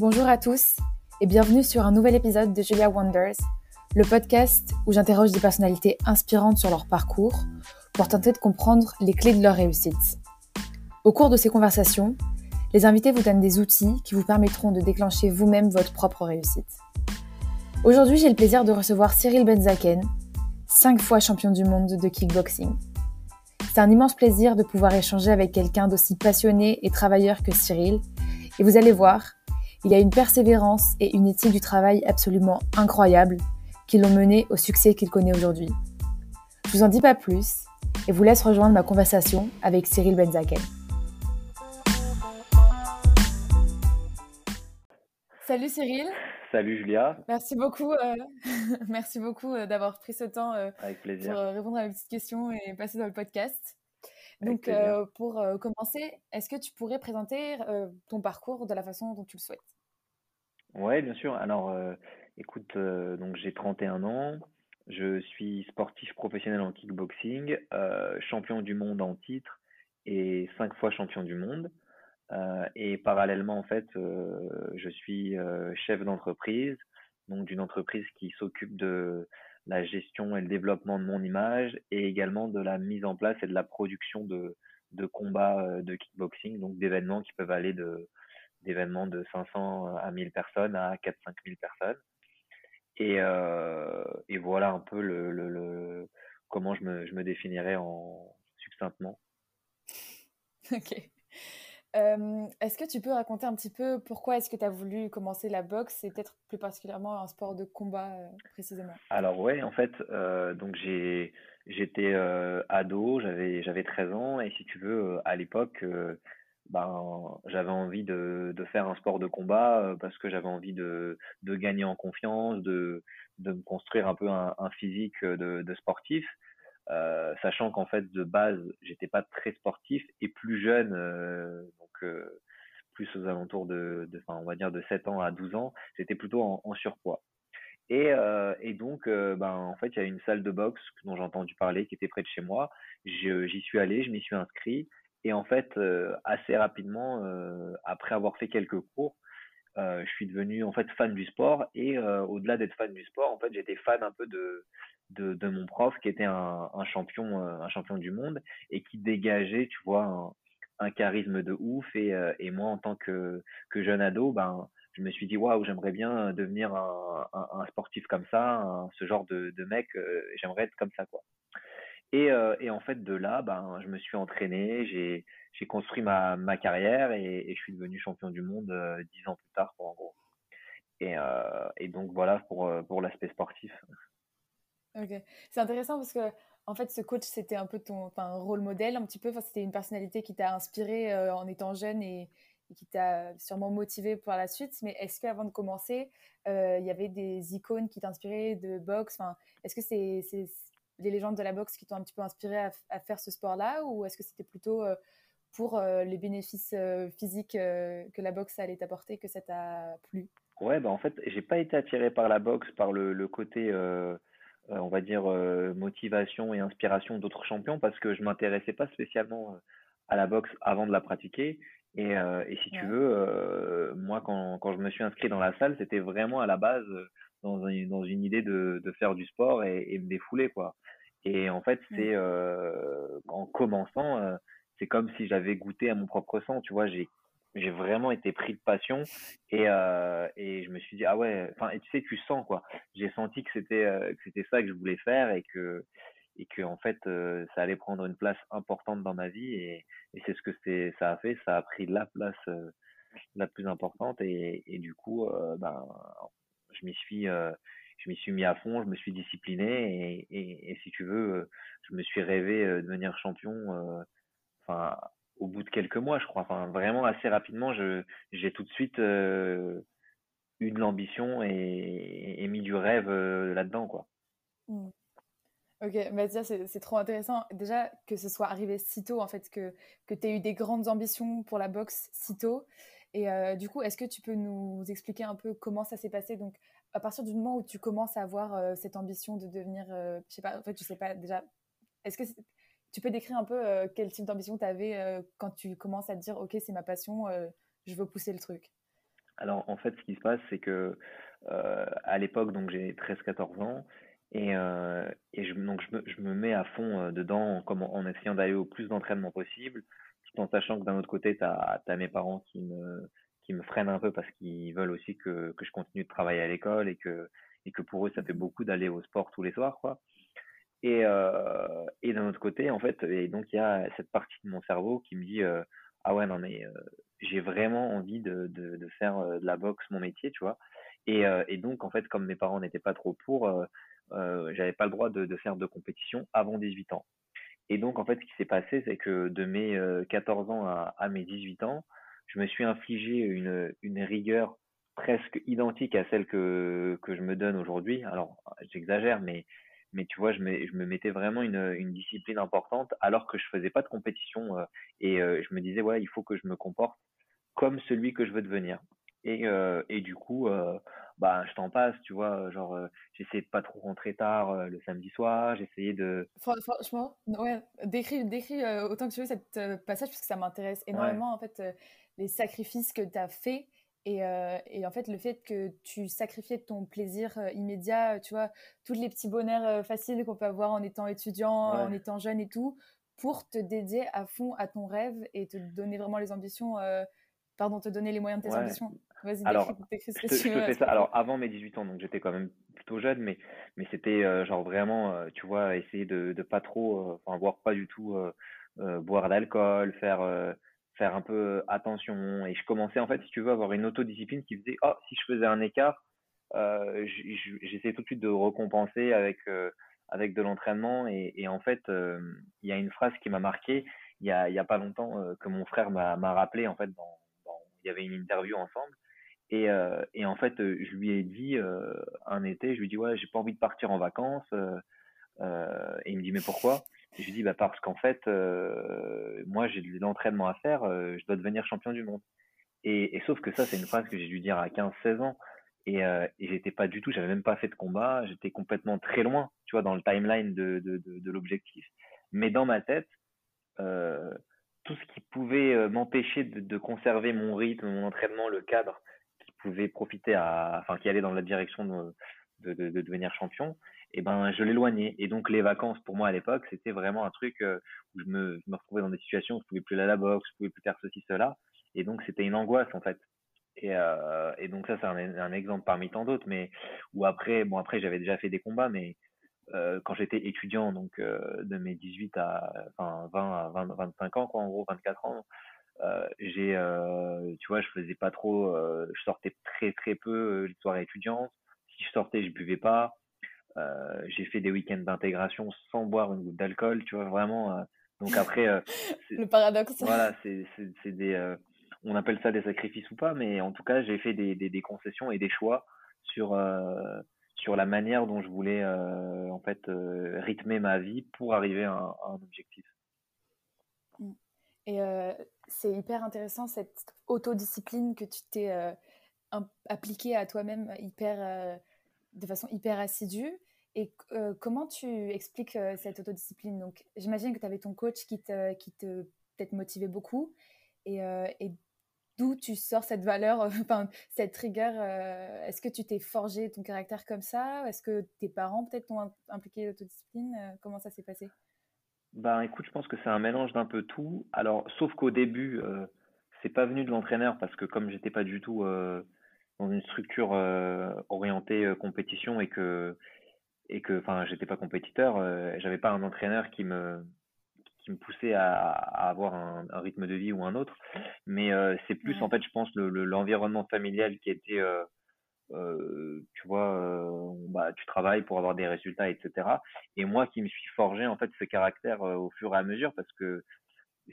Bonjour à tous et bienvenue sur un nouvel épisode de Julia Wonders, le podcast où j'interroge des personnalités inspirantes sur leur parcours pour tenter de comprendre les clés de leur réussite. Au cours de ces conversations, les invités vous donnent des outils qui vous permettront de déclencher vous-même votre propre réussite. Aujourd'hui, j'ai le plaisir de recevoir Cyril Benzaken, cinq fois champion du monde de kickboxing. C'est un immense plaisir de pouvoir échanger avec quelqu'un d'aussi passionné et travailleur que Cyril, et vous allez voir, il y a une persévérance et une éthique du travail absolument incroyables qui l'ont mené au succès qu'il connaît aujourd'hui. Je vous en dis pas plus et vous laisse rejoindre ma conversation avec Cyril Benzaken. Salut Cyril. Salut Julia. Merci beaucoup, euh, merci beaucoup euh, d'avoir pris ce temps euh, Avec plaisir. pour répondre à mes petites questions et passer dans le podcast. Donc, pour commencer, est-ce que tu pourrais présenter ton parcours de la façon dont tu le souhaites? Oui, bien sûr. Alors, écoute, donc j'ai 31 ans. Je suis sportif professionnel en kickboxing, champion du monde en titre et cinq fois champion du monde. et parallèlement, en fait, je suis chef d'entreprise, donc d'une entreprise qui s'occupe de la gestion et le développement de mon image et également de la mise en place et de la production de, combats euh, de kickboxing, donc d'événements qui peuvent aller de d'événements de 500 à 1000 personnes à 4-5 000 personnes. Et, euh, et voilà un peu le, le, le comment je me, je me définirais en succinctement. Ok est-ce que tu peux raconter un petit peu pourquoi est-ce que tu as voulu commencer la boxe et peut-être plus particulièrement un sport de combat précisément? Alors ouais, en fait, donc j'ai j'étais ado, j'avais j'avais 13 ans et si tu veux à l'époque ben j'avais envie de, de faire un sport de combat parce que j'avais envie de, de gagner en confiance, de de me construire un peu un, un physique de, de sportif. Euh, sachant qu'en fait de base j'étais pas très sportif et plus jeune euh, donc euh, plus aux alentours de, de on va dire de 7 ans à 12 ans j'étais plutôt en, en, surpoids. Et, et donc ben en fait il y a une salle de boxe dont j'ai entendu parler qui était près de chez moi. J'y suis allé je m'y suis inscrit et en fait assez rapidement après avoir fait quelques cours je suis devenu en fait fan du sport. Et au-delà d'être fan du sport en fait j'étais fan un peu de de, de, mon prof qui était un, un, champion euh, un champion du monde et qui dégageait tu vois un, un charisme de ouf. Et, euh, et moi en tant que, que jeune ado ben je me suis dit waouh j'aimerais bien devenir un, un, sportif comme ça ce genre de, de mec euh, j'aimerais être comme ça quoi et, et en fait de là ben je me suis entraîné j'ai construit ma, ma carrière et, je suis devenu champion du monde dix ans plus tard en gros et, et donc voilà pour pour l'aspect sportif Ok, c'est intéressant parce que en fait, ce coach, c'était un peu ton rôle modèle, un petit peu. Enfin, c'était une personnalité qui t'a inspiré euh, en étant jeune et, qui t'a sûrement motivé pour la suite. Mais est-ce qu'avant de commencer, euh, il y avait des icônes qui t'inspiraient de boxe? Est-ce que c'est les légendes de la boxe qui t'ont un petit peu inspiré à, faire ce sport-là Ou est-ce que c'était plutôt euh, pour les bénéfices physiques que la boxe allait t'apporter que ça t'a plu? Ouais, bah en fait, j'ai pas été attiré par la boxe, par le, le côté euh, on va dire, euh, motivation et inspiration d'autres champions parce que je m'intéressais pas spécialement euh, à la boxe avant de la pratiquer. Et, et si tu veux, moi, quand, quand je me suis inscrit dans la salle, c'était vraiment à la base dans, une, dans une idée de, de faire du sport et, et me défouler, quoi. Et en fait, c'est en commençant, c'est comme si j'avais goûté à mon propre sang. Tu vois, j'ai j'ai vraiment été pris de passion et, euh, et je me suis dit ah ouais enfin et tu sais tu sens quoi j'ai senti que c'était euh, que c'était ça que je voulais faire et que et que en fait euh, ça allait prendre une place importante dans ma vie et, et c'est ce que c'est ça a fait ça a pris la place euh, la plus importante et, et du coup ben je m'y suis je m'y suis mis à fond je me suis discipliné et, et, si tu veux je me suis rêvé de devenir champion enfin au bout de quelques mois, je crois. Enfin, vraiment assez rapidement, j'ai tout de suite euh, eu de l'ambition et, mis du rêve euh, là-dedans, quoi. Mmh. Ok, bah c'est trop intéressant. Déjà, que ce soit arrivé si tôt, en fait, que, que tu aies eu des grandes ambitions pour la boxe si tôt. Et euh, du coup, est-ce que tu peux nous expliquer un peu comment ça s'est passé? Donc, à partir du moment où tu commences à avoir cette ambition de devenir, je sais pas, en fait, je sais pas déjà, est-ce que tu peux décrire un peu euh, quel type d'ambition tu avais euh, quand tu commences à te dire, OK, c'est ma passion, euh, je veux pousser le truc? Alors, en fait, ce qui se passe, c'est que euh, à l'époque, donc j'ai 13-14 ans, et, euh, je, donc je me, mets à fond euh, dedans en, en essayant d'aller au plus d'entraînement possible, tout en sachant que d'un autre côté, tu as, mes parents qui me, freinent un peu parce qu'ils veulent aussi que, je continue de travailler à l'école et que, pour eux, ça fait beaucoup d'aller au sport tous les soirs, quoi. Et, euh, et d'un autre côté, en fait, et donc il y a cette partie de mon cerveau qui me dit euh, ah ouais non mais euh, j'ai vraiment envie de, faire de la boxe mon métier, tu vois. Et, donc en fait, comme mes parents n'étaient pas trop pour, j'avais pas le droit de faire de compétition avant 18 ans. Et donc en fait, ce qui s'est passé, c'est que de mes euh, 14 ans à, mes 18 ans, je me suis infligé une, rigueur presque identique à celle que, je me donne aujourd'hui. Alors, j'exagère, mais tu vois, je me, mettais vraiment une, discipline importante alors que je faisais pas de compétition euh, et euh, je me disais ouais, il faut que je me comporte comme celui que je veux devenir. Et, euh, et du coup, euh, bah, je t'en passe, tu vois, genre, euh, j'essayais de pas trop rentrer tard euh, le samedi soir, j'essayais de... Franchement, ouais, décris, décris autant que tu veux cette passage parce que ça m'intéresse Ouais, énormément en fait les sacrifices que tu as fait et, euh, et en fait le fait que tu sacrifiais ton plaisir euh, immédiat, tu vois, tous les petits bonheurs euh, faciles qu'on peut avoir en étant étudiant, en étant jeune et tout, pour te dédier à fond à ton rêve et te donner vraiment les ambitions, pardon, te donner les moyens de tes ouais. ambitions. Vas-y, Alors, décris ce je que te, tu je te veux, fais ça. Alors, avant mes 18 ans, donc j'étais quand même plutôt jeune, mais, mais c'était euh, genre vraiment, euh, tu vois, essayer de, de pas trop, euh, enfin, voire pas du tout boire d'alcool, faire, faire un peu attention. Et je commençais, en fait, si tu veux, à avoir une autodiscipline qui faisait, oh, si je faisais un écart, j'essayais tout de suite de recompenser avec, avec de l'entraînement. Et, et en fait, il y a une phrase qui m'a marqué il y a, il y a pas longtemps que mon frère m'a m'a rappelé, en fait, dans, dans, il y avait une interview ensemble. Et, euh, et en fait, euh, je lui ai dit euh, un été, je lui ai dit ouais, j'ai pas envie de partir en vacances. et il me dit mais pourquoi? Et je lui dis bah parce qu'en fait, moi j'ai de l'entraînement à faire, je dois devenir champion du monde. Et, et sauf que ça, c'est une phrase que j'ai dû dire à 15-16 ans. Et, et j'étais pas du tout, j'avais même pas fait de combat, j'étais complètement très loin, tu vois, dans le timeline de, de, de, l'objectif. Mais dans ma tête, tout ce qui pouvait m'empêcher de, de conserver mon rythme, mon entraînement, le cadre pouvait profiter à, enfin, qui allait dans la direction de, de, de, de devenir champion, et ben, je l'éloignais. Et donc, les vacances, pour moi, à l'époque, c'était vraiment un truc euh, où je me, me retrouvais dans des situations où je pouvais plus aller à la boxe, je pouvais plus faire ceci, cela. Et donc, c'était une angoisse, en fait. Et, euh, et donc ça, c'est un, exemple parmi tant d'autres, mais où après, bon après j'avais déjà fait des combats, mais euh, quand j'étais étudiant, donc de mes 18 à enfin 20 à 20, 25 ans, quoi, en gros 24 ans, euh, j'ai, euh, tu vois, je faisais pas trop, euh, je sortais très très peu les soirées étudiantes. Si je sortais, je buvais pas. J'ai fait des week-ends d'intégration sans boire une goutte d'alcool, tu vois, vraiment. donc après, Le paradoxe. voilà, c'est c'est des, on appelle ça des sacrifices ou pas, mais en tout cas, j'ai fait des, des, des concessions et des choix sur sur la manière dont je voulais en fait rythmer ma vie pour arriver à un objectif. Et euh, c'est hyper intéressant cette autodiscipline que tu t'es euh, appliquée à toi-même hyper, euh, de façon hyper assidue. Et comment tu expliques cette autodiscipline? Donc, j'imagine que tu avais ton coach qui te, qui te peut-être motivait beaucoup. Et, d'où tu sors cette valeur, cette rigueur? est-ce que tu t'es forgé ton caractère comme ça? Est-ce que tes parents peut-être t'ont im- impliqué l'autodiscipline? Comment ça s'est passé? Ben écoute, je pense que c'est un mélange d'un peu tout. Alors, sauf qu'au début, euh, c'est pas venu de l'entraîneur parce que comme j'étais pas du tout euh, dans une structure euh, orientée euh, compétition et que et que enfin j'étais pas compétiteur, j'avais pas un entraîneur qui me qui me poussait à, à avoir un, un rythme de vie ou un autre. Mais c'est plus en fait, je pense, le- l'environnement familial qui était, euh, tu vois, euh, bah, tu travailles pour avoir des résultats, etc. Et moi qui me suis forgé en fait ce caractère euh, au fur et à mesure parce que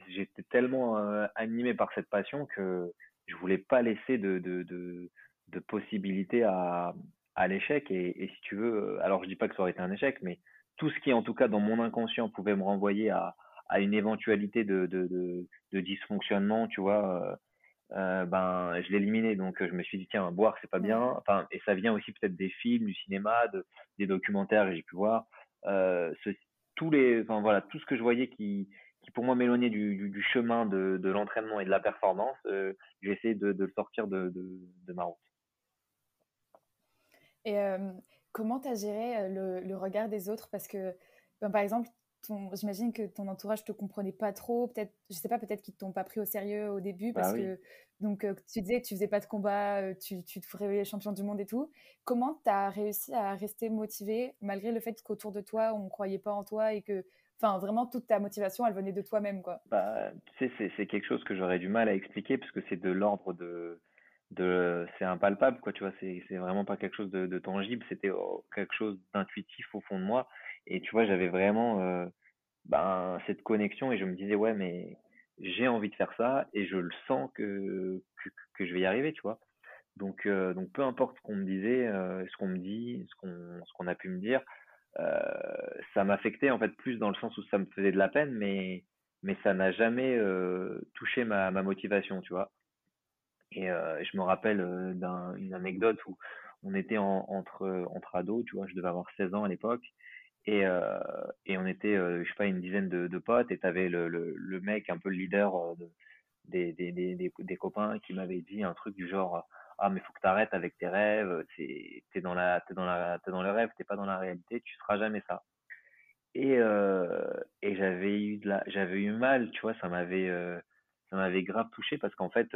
j'étais tellement animé par cette passion que je voulais pas laisser de, de, de, de possibilité à, à l'échec. Et, si tu veux, alors je dis pas que ça aurait été un échec, mais tout ce qui, en tout cas, dans mon inconscient, pouvait me renvoyer à, à une éventualité de, de, de dysfonctionnement, tu vois, euh, euh, ben, je l'éliminais. Donc, euh, je me suis dit, tiens, boire, c'est pas bien. Enfin, et ça vient aussi peut-être des films, du cinéma, de, des documentaires que j'ai pu voir. Euh, ce, tous les, enfin voilà, tout ce que je voyais qui, qui pour moi m'éloignait du, du, chemin de, de l'entraînement et de la performance, euh, j'ai essayé de, de, le sortir de, de, ma route. Et comment tu as géré le, le, regard des autres? Parce que, ben, par exemple, j'imagine que ton entourage te comprenait pas trop, peut-être, je sais pas, peut-être qu'ils t'ont pas pris au sérieux au début parce bah que donc euh, tu disais que tu faisais pas de combat, euh, tu, tu te ferais champion du monde et tout. Comment tu as réussi à rester motivé malgré le fait qu'autour de toi on croyait pas en toi et que, enfin vraiment toute ta motivation elle venait de toi-même quoi? Bah, tu sais, c'est quelque chose que j'aurais du mal à expliquer parce que c'est de l'ordre de de c'est impalpable quoi tu vois c'est c'est vraiment pas quelque chose de, de tangible c'était oh, quelque chose d'intuitif au fond de moi et tu vois, j'avais vraiment euh, ben, cette connexion et je me disais, ouais, mais j'ai envie de faire ça et je le sens que, que, que je vais y arriver, tu vois. Donc, euh, donc peu importe ce qu'on me disait, euh, ce qu'on me dit, ce qu'on ce qu'on a pu me dire, euh, ça m'affectait en fait plus dans le sens où ça me faisait de la peine, mais mais ça n'a jamais euh, touché ma, ma motivation, tu vois. Et euh, je me rappelle d'une anecdote où on était en, entre entre ados, tu vois, je devais avoir 16 ans à l'époque et, euh, et on était, euh, je sais pas, une dizaine de, potes, et t'avais le, le, le mec, un peu le leader euh, de, des, des, des, copains qui m'avait dit un truc du genre Ah, mais faut que t'arrêtes avec tes rêves, t'es es dans, es es dans le rêve, t'es pas dans la réalité, tu seras jamais ça. Et, et j'avais eu eu mal, tu vois, ça m'avait, m'avait grave touché parce qu'en fait,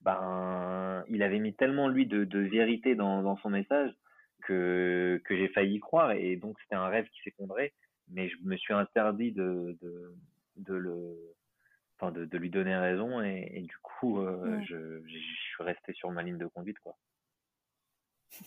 ben, il avait mis tellement lui de, de vérité dans, dans son message que, que j'ai failli y croire et donc c'était un rêve qui s'effondrait mais je me suis interdit de, de, de le enfin de, de lui donner raison et, et du coup euh, je, je suis resté sur ma ligne de conduite quoi.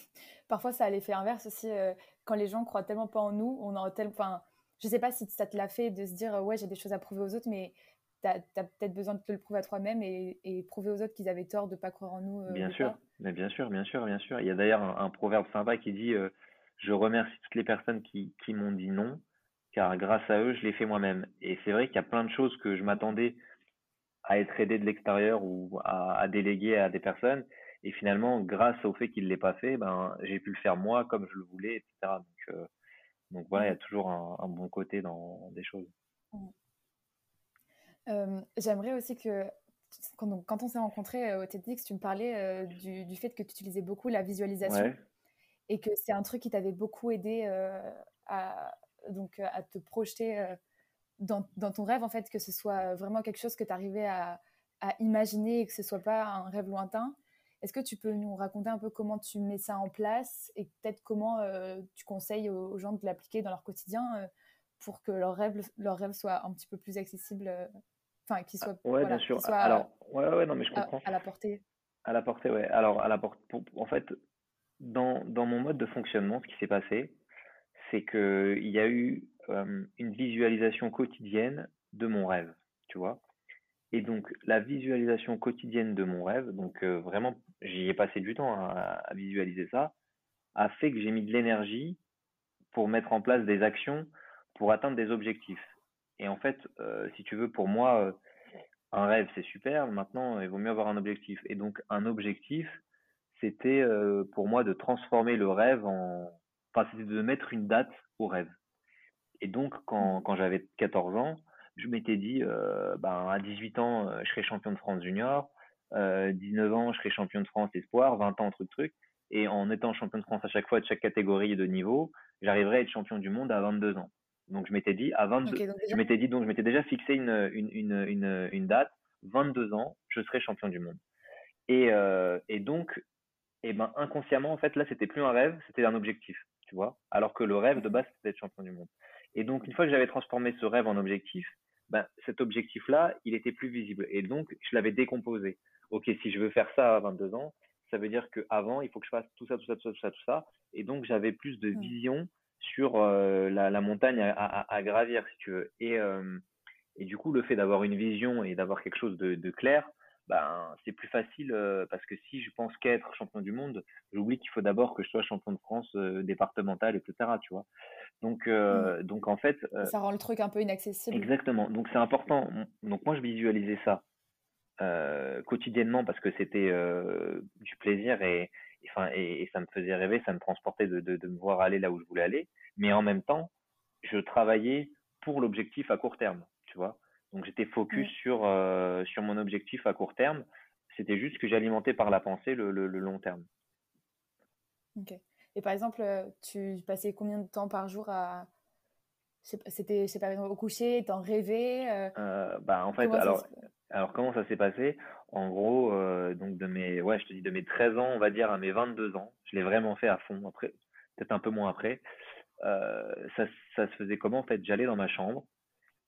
Parfois ça a l'effet inverse aussi euh, quand les gens croient tellement pas en nous on a tel enfin je sais pas si ça te l'a fait de se dire ouais j'ai des choses à prouver aux autres mais tu as, peut-être besoin de te le prouver à toi-même et, et, prouver aux autres qu'ils avaient tort de pas croire en nous. Euh, bien sûr, mais bien sûr, bien sûr, bien sûr. Il y a d'ailleurs un, proverbe sympa qui dit euh, Je remercie toutes les personnes qui, qui m'ont dit non, car grâce à eux, je l'ai fait moi-même. Et c'est vrai qu'il y a plein de choses que je m'attendais à être aidé de l'extérieur ou à, à, déléguer à des personnes. Et finalement, grâce au fait qu'il ne l'ait pas fait, ben, j'ai pu le faire moi comme je le voulais, etc. Donc, euh, donc voilà, il y a toujours un, un bon côté dans des choses. Euh, j'aimerais aussi que, quand, quand on s'est rencontrés euh, au TEDx, tu me parlais euh, du, du, fait que tu utilisais beaucoup la visualisation et que c'est un truc qui t'avait beaucoup aidé à, donc, à te projeter dans, dans, ton rêve, en fait, que ce soit vraiment quelque chose que tu arrivais à, à, imaginer et que ce soit pas un rêve lointain. Est-ce que tu peux nous raconter un peu comment tu mets ça en place et peut-être comment tu conseilles aux, gens de l'appliquer dans leur quotidien pour que leur rêve, leur rêve soit un petit peu plus accessible enfin, qui soit, ouais, bien sûr. Alors, ouais, ouais, non, mais je comprends. À, la portée. À la portée, ouais. Alors, à la portée, en fait, dans, dans mon mode de fonctionnement, ce qui s'est passé, c'est que il y a eu euh, une visualisation quotidienne de mon rêve, tu vois. Et donc, la visualisation quotidienne de mon rêve, donc euh, vraiment, j'y ai passé du temps à, à, visualiser ça, a fait que j'ai mis de l'énergie pour mettre en place des actions pour atteindre des objectifs. Et en fait, euh, si tu veux, pour moi, euh, un rêve, c'est super. Maintenant, il vaut mieux avoir un objectif. Et donc, un objectif, c'était euh, pour moi de transformer le rêve en... Enfin, c'était de mettre une date au rêve. Et donc, quand, mmh. quand j'avais 14 ans, je m'étais dit, euh, ben, à 18 ans, je serai champion de France junior. Euh, 19 ans, je serai champion de France espoir. 20 ans, truc, truc. Et en étant champion de France à chaque fois de chaque catégorie de niveau, j'arriverai à être champion du monde à 22 ans. Donc je m'étais dit à 22, je m'étais dit donc je m'étais déjà fixé une, une, une, une, une date, 22 ans, je serai champion du monde. Et, euh, et donc, et eh ben inconsciemment en fait là c'était plus un rêve, c'était un objectif, tu vois. Alors que le rêve de base c'était d'être champion du monde. Et donc une fois que j'avais transformé ce rêve en objectif, ben cet objectif là il était plus visible et donc je l'avais décomposé. Ok si je veux faire ça à 22 ans, ça veut dire que avant il faut que je fasse tout ça tout ça tout ça tout ça tout ça et donc j'avais plus de mmh. vision sur euh, la, la, montagne à, à, à, gravir, si tu veux. Et, euh, et du coup, le fait d'avoir une vision et d'avoir quelque chose de, de clair, ben, c'est plus facile euh, parce que si je pense qu'être champion du monde, j'oublie qu'il faut d'abord que je sois champion de France départemental, etc. Tu vois. Donc, mmh. donc en fait. ça rend le truc un peu inaccessible. Exactement. Donc c'est important. Donc moi je visualisais ça quotidiennement parce que c'était du plaisir et, enfin, et, et, ça me faisait rêver, ça me transportait de, de, de, me voir aller là où je voulais aller. Mais en même temps, je travaillais pour l'objectif à court terme, tu vois. Donc j'étais focus sur, euh, sur mon objectif à court terme. C'était juste que j'alimentais par la pensée le, le, long terme. Ok. Et par exemple, tu passais combien de temps par jour à. C'était, c'est exemple au coucher, t'en rêvais euh, Bah en fait, alors, alors comment ça s'est passé? En gros, euh, donc de mes, ouais, je te dis de mes 13 ans, on va dire à mes 22 ans, je l'ai vraiment fait à fond. Après, peut-être un peu moins après. Euh, ça, ça se faisait comment? En fait, j'allais dans ma chambre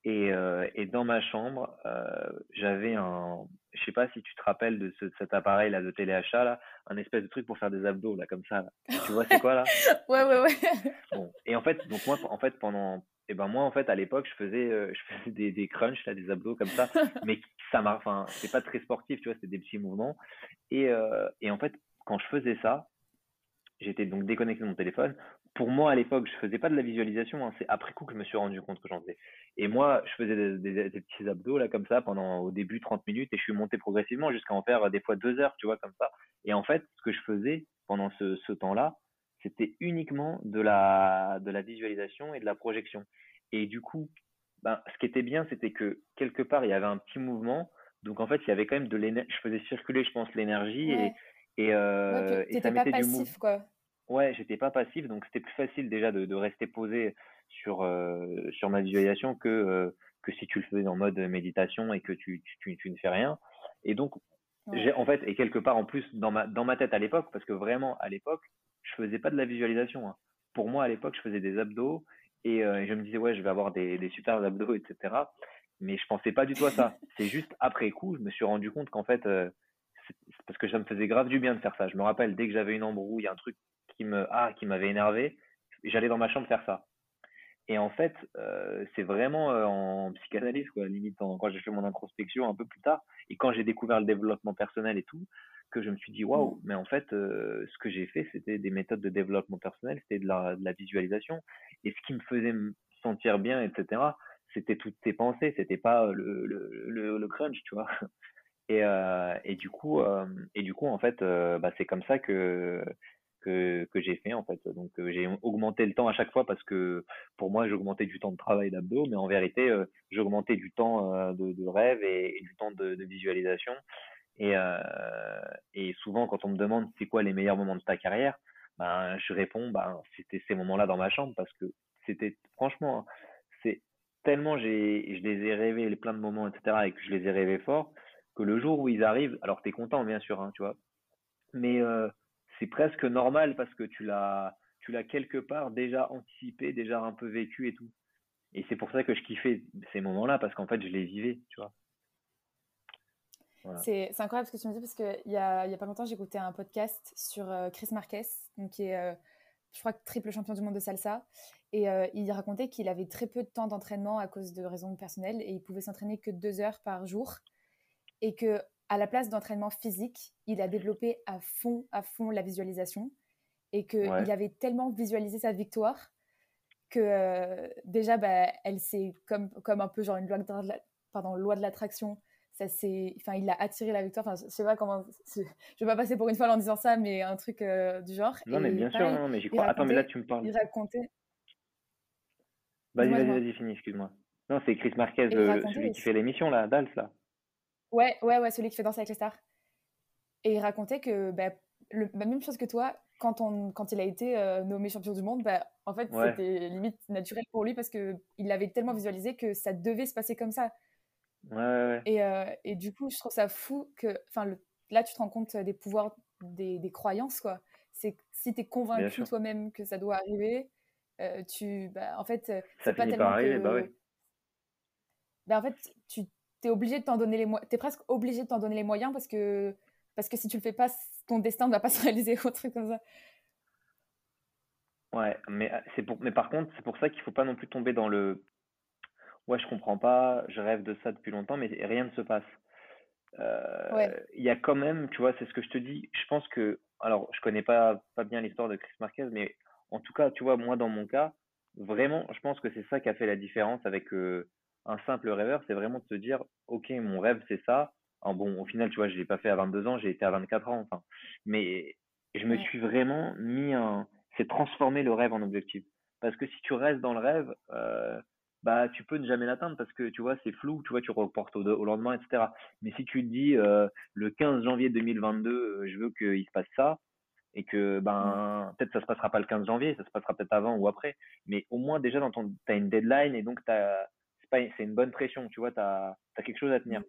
et, euh, et dans ma chambre, j'avais un, je sais pas si tu te rappelles de, ce, cet appareil là de téléachat là, un espèce de truc pour faire des abdos là comme ça. Tu vois c'est quoi là? Ouais ouais ouais. Bon et en fait donc moi en fait pendant et ben moi en fait à l'époque je faisais euh, je faisais des, des crunchs là des abdos comme ça. Mais ça m'a enfin c'est pas très sportif tu vois c'était des petits mouvements. Et euh, et en fait quand je faisais ça j'étais donc déconnecté de mon téléphone. Pour moi à l'époque je faisais pas de la visualisation hein, c'est après coup que je me suis rendu compte que j'en faisais. Et moi je faisais des, des, petits abdos là comme ça pendant au début 30 minutes et je suis monté progressivement jusqu'à en faire des fois deux heures tu vois comme ça. Et en fait ce que je faisais pendant ce, ce temps là c'était uniquement de la, de la visualisation et de la projection. Et du coup, ben, ce qui était bien, c'était que quelque part, il y avait un petit mouvement. Donc, en fait, il y avait quand même de l'énergie. Je faisais circuler, je pense, l'énergie. Et, et, euh, ça mettait pas passif, du quoi. Ouais, j'étais pas passif. Donc, c'était plus facile déjà de, de rester posé sur, euh, sur ma visualisation que, euh, que si tu le faisais en mode méditation et que tu, tu, tu ne fais rien. Et donc, j'ai en fait, et quelque part en plus dans ma, dans ma tête à l'époque, parce que vraiment à l'époque, je faisais pas de la visualisation. Hein. Pour moi, à l'époque, je faisais des abdos et, euh, je me disais, ouais, je vais avoir des, des super abdos, etc. Mais je pensais pas du tout à ça. C'est juste après coup, je me suis rendu compte qu'en fait, euh, parce que ça me faisait grave du bien de faire ça. Je me rappelle, dès que j'avais une embrouille, un truc qui me, ah, qui m'avait énervé, j'allais dans ma chambre faire ça. Et en fait, euh, c'est vraiment euh, en psychanalyse, quoi, limite quand j'ai fait mon introspection un peu plus tard, et quand j'ai découvert le développement personnel et tout, que je me suis dit waouh, mais en fait, euh, ce que j'ai fait, c'était des méthodes de développement personnel, c'était de la, de la visualisation, et ce qui me faisait me sentir bien, etc. C'était toutes tes pensées, c'était pas le, le, le, crunch, tu vois. Et, euh, et du coup, euh, et du coup, en fait, bah, c'est comme ça que que, que j'ai fait en fait. Donc euh, j'ai augmenté le temps à chaque fois parce que pour moi j'augmentais du temps de travail d'abdos, mais en vérité euh, j'augmentais du temps euh, de, de, rêve et, du temps de, de visualisation. Et, et souvent quand on me demande c'est quoi les meilleurs moments de ta carrière, ben je réponds ben c'était ces moments-là dans ma chambre parce que c'était franchement c'est tellement je les ai rêvés plein de moments etc et que je les ai rêvés fort que le jour où ils arrivent alors t'es content bien sûr hein, tu vois mais euh, c'est presque normal parce que tu l'as tu l'as quelque part déjà anticipé, déjà un peu vécu et tout. Et c'est pour ça que je kiffais ces moments-là parce qu'en fait je les vivais, tu vois. C'est incroyable ce que tu me dis parce qu'il y a, y a pas longtemps j'écoutais un podcast sur euh, Chris Marquez, donc qui est euh, je crois triple champion du monde de salsa. Et euh, il racontait qu'il avait très peu de temps d'entraînement à cause de raisons personnelles et il pouvait s'entraîner que deux heures par jour. Et que à la place d'entraînement physique, il a développé à fond, à fond la visualisation. Et qu'il il avait tellement visualisé sa victoire que déjà, bah, elle s'est comme, comme un peu genre une loi de, pardon, loi de l'attraction. Ça c'est, enfin, il a attiré la victoire. Enfin, je sais pas comment. Je vais pas passer pour une folle en disant ça, mais un truc euh, du genre. Non, mais bien sûr, non, mais j'y crois. Attends, mais là, tu me parles. Il racontait. Vas-y, vas-y, vas-y, finis, excuse-moi. Non, c'est Chris Marquez, celui qui fait l'émission, là, Dals, là. Ouais, ouais, ouais, celui qui fait danser avec les stars. Et il racontait que bah, le, la même chose que toi, quand, on, quand il a été euh, nommé champion du monde, bah, en fait, c'était limite naturel pour lui parce qu'il l'avait tellement visualisé que ça devait se passer comme ça. Ouais, ouais. Et, euh, et, du coup, je trouve ça fou que. Enfin, là, tu te rends compte des pouvoirs des, des croyances, quoi. C'est si tu es convaincu toi-même que ça doit arriver, euh, tu. Bah, en fait, ça finit pas tellement par arriver, bah oui. Bah, en fait, tu tu obligé de t'en donner les moyens. Es presque obligé de t'en donner les moyens parce que, parce que si tu le fais pas, ton destin ne va pas se réaliser ou truc comme ça. Ouais, mais, euh, c'est pour... mais par contre, c'est pour ça qu'il faut pas non plus tomber dans le ouais, je comprends pas, je rêve de ça depuis longtemps, mais rien ne se passe. Euh, il y a quand même, tu vois, c'est ce que je te dis. Je pense que, alors, je connais pas, pas bien l'histoire de Chris Marquez, mais en tout cas, tu vois, moi, dans mon cas, vraiment, je pense que c'est ça qui a fait la différence avec, euh, un simple rêveur, c'est vraiment de se dire, OK, mon rêve, c'est ça. bon, au final, tu vois, je l'ai pas fait à 22 ans, j'ai été à 24 ans, enfin. Mais je me suis vraiment mis un, c'est transformer le rêve en objectif. Parce que si tu restes dans le rêve, euh, bah tu peux ne jamais l'atteindre parce que tu vois c'est flou, tu vois tu reportes au, au lendemain, etc. Mais si tu te dis euh, le 15 janvier 2022, euh, je veux qu'il se passe ça et que ben peut-être ça se passera pas le 15 janvier, ça se passera peut-être avant ou après, mais au moins déjà dans ton t'as une deadline et donc t'as c'est pas c'est une bonne pression, tu vois, t'as as quelque chose à tenir. Mm.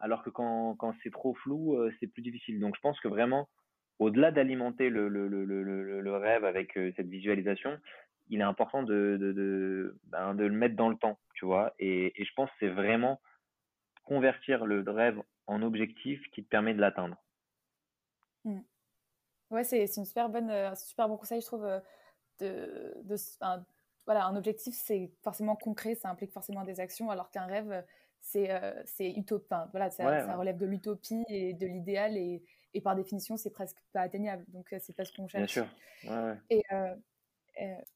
Alors que quand quand c'est trop flou, euh, c'est plus difficile. Donc je pense que vraiment au-delà d'alimenter le, le, le, le rêve avec cette visualisation, il est important de, de, de, ben, de le mettre dans le temps, tu vois. Et, et je pense que c'est vraiment convertir le rêve en objectif qui te permet de l'atteindre. Mmh. Ouais, c'est une super bonne, euh, un super bon conseil, je trouve. Euh, de, de voilà, un objectif, c'est forcément concret, ça implique forcément des actions, alors qu'un rêve, c'est euh, c'est utopien. Voilà, ça, ça, relève de l'utopie et de l'idéal, et, et, par définition, c'est presque pas atteignable. Donc, c'est pas ce qu'on cherche. Bien sûr. Ouais, et, euh,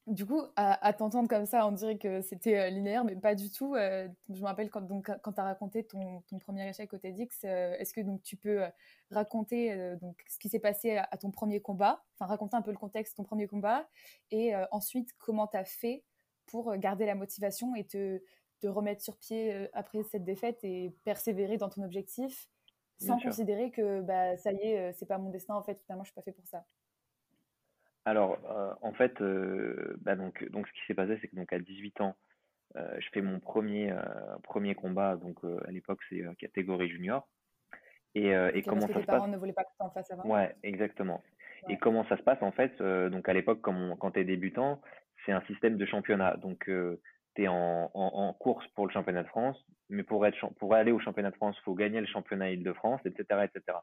du coup, à, t'entendre comme ça, on dirait que c'était euh, linéaire, mais pas du tout. Euh, je me rappelle quand, donc, quand tu as raconté ton, ton, premier échec au TEDx, est-ce que donc, tu peux raconter donc, ce qui s'est passé à, ton premier combat, enfin raconter un peu le contexte de ton premier combat, et ensuite comment tu as fait pour garder la motivation et te, te remettre sur pied après cette défaite et persévérer dans ton objectif sans considérer que bah, ça y est, c'est pas mon destin, en fait, finalement, je suis pas fait pour ça? Alors, euh, en fait, euh, bah donc, donc ce qui s'est passé, c'est que donc à 18 ans, euh, je fais mon premier premier combat. Donc à l'époque, c'est catégorie junior. Et, et comment ça se passe ne voulaient pas que tu en fasses avant. Ouais, exactement. Et comment ça se passe en fait Donc à l'époque, quand tu es débutant, c'est un système de championnat. Donc tu es en, en, course pour le championnat de France, mais pour, être, pour aller au championnat de France, il faut gagner le championnat Île-de-France, etc., etc.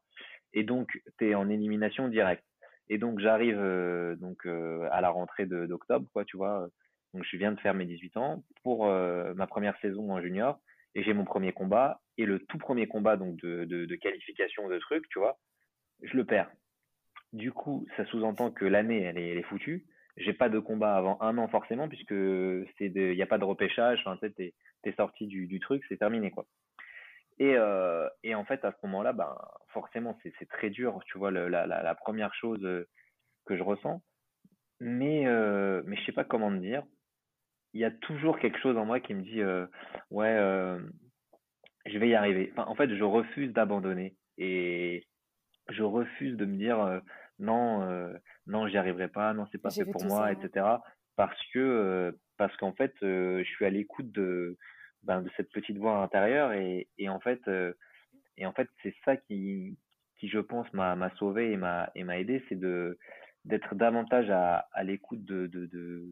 Et donc, tu es en élimination directe. Et donc j'arrive euh, donc euh, à la rentrée d'octobre, quoi, tu vois. Donc je viens de faire mes 18 ans pour euh, ma première saison en junior et j'ai mon premier combat et le tout premier combat donc de, de, qualification de trucs, tu vois, je le perds. Du coup, ça sous-entend que l'année elle est, foutue. J'ai pas de combat avant un an forcément puisque c'est il y a pas de repêchage. Enfin, t'es sorti du, du truc, c'est terminé quoi. Et, euh, et en fait, à ce moment-là, ben, forcément, c'est très dur, tu vois, le, la, la, la, première chose euh, que je ressens. Mais, euh, mais je sais pas comment te dire. Il y a toujours quelque chose en moi qui me dit, euh, ouais, je vais y arriver. Enfin, en fait, je refuse d'abandonner et je refuse de me dire, non, non, j'y arriverai pas, non, c'est pas fait pour moi, etc. Parce que, parce qu'en fait, je suis à l'écoute de ben, de cette petite voix intérieure et, et en fait euh, et en fait c'est ça qui qui je pense m'a m'a sauvé et m'a et m'a aidé c'est de d'être davantage à, à l'écoute de de, de,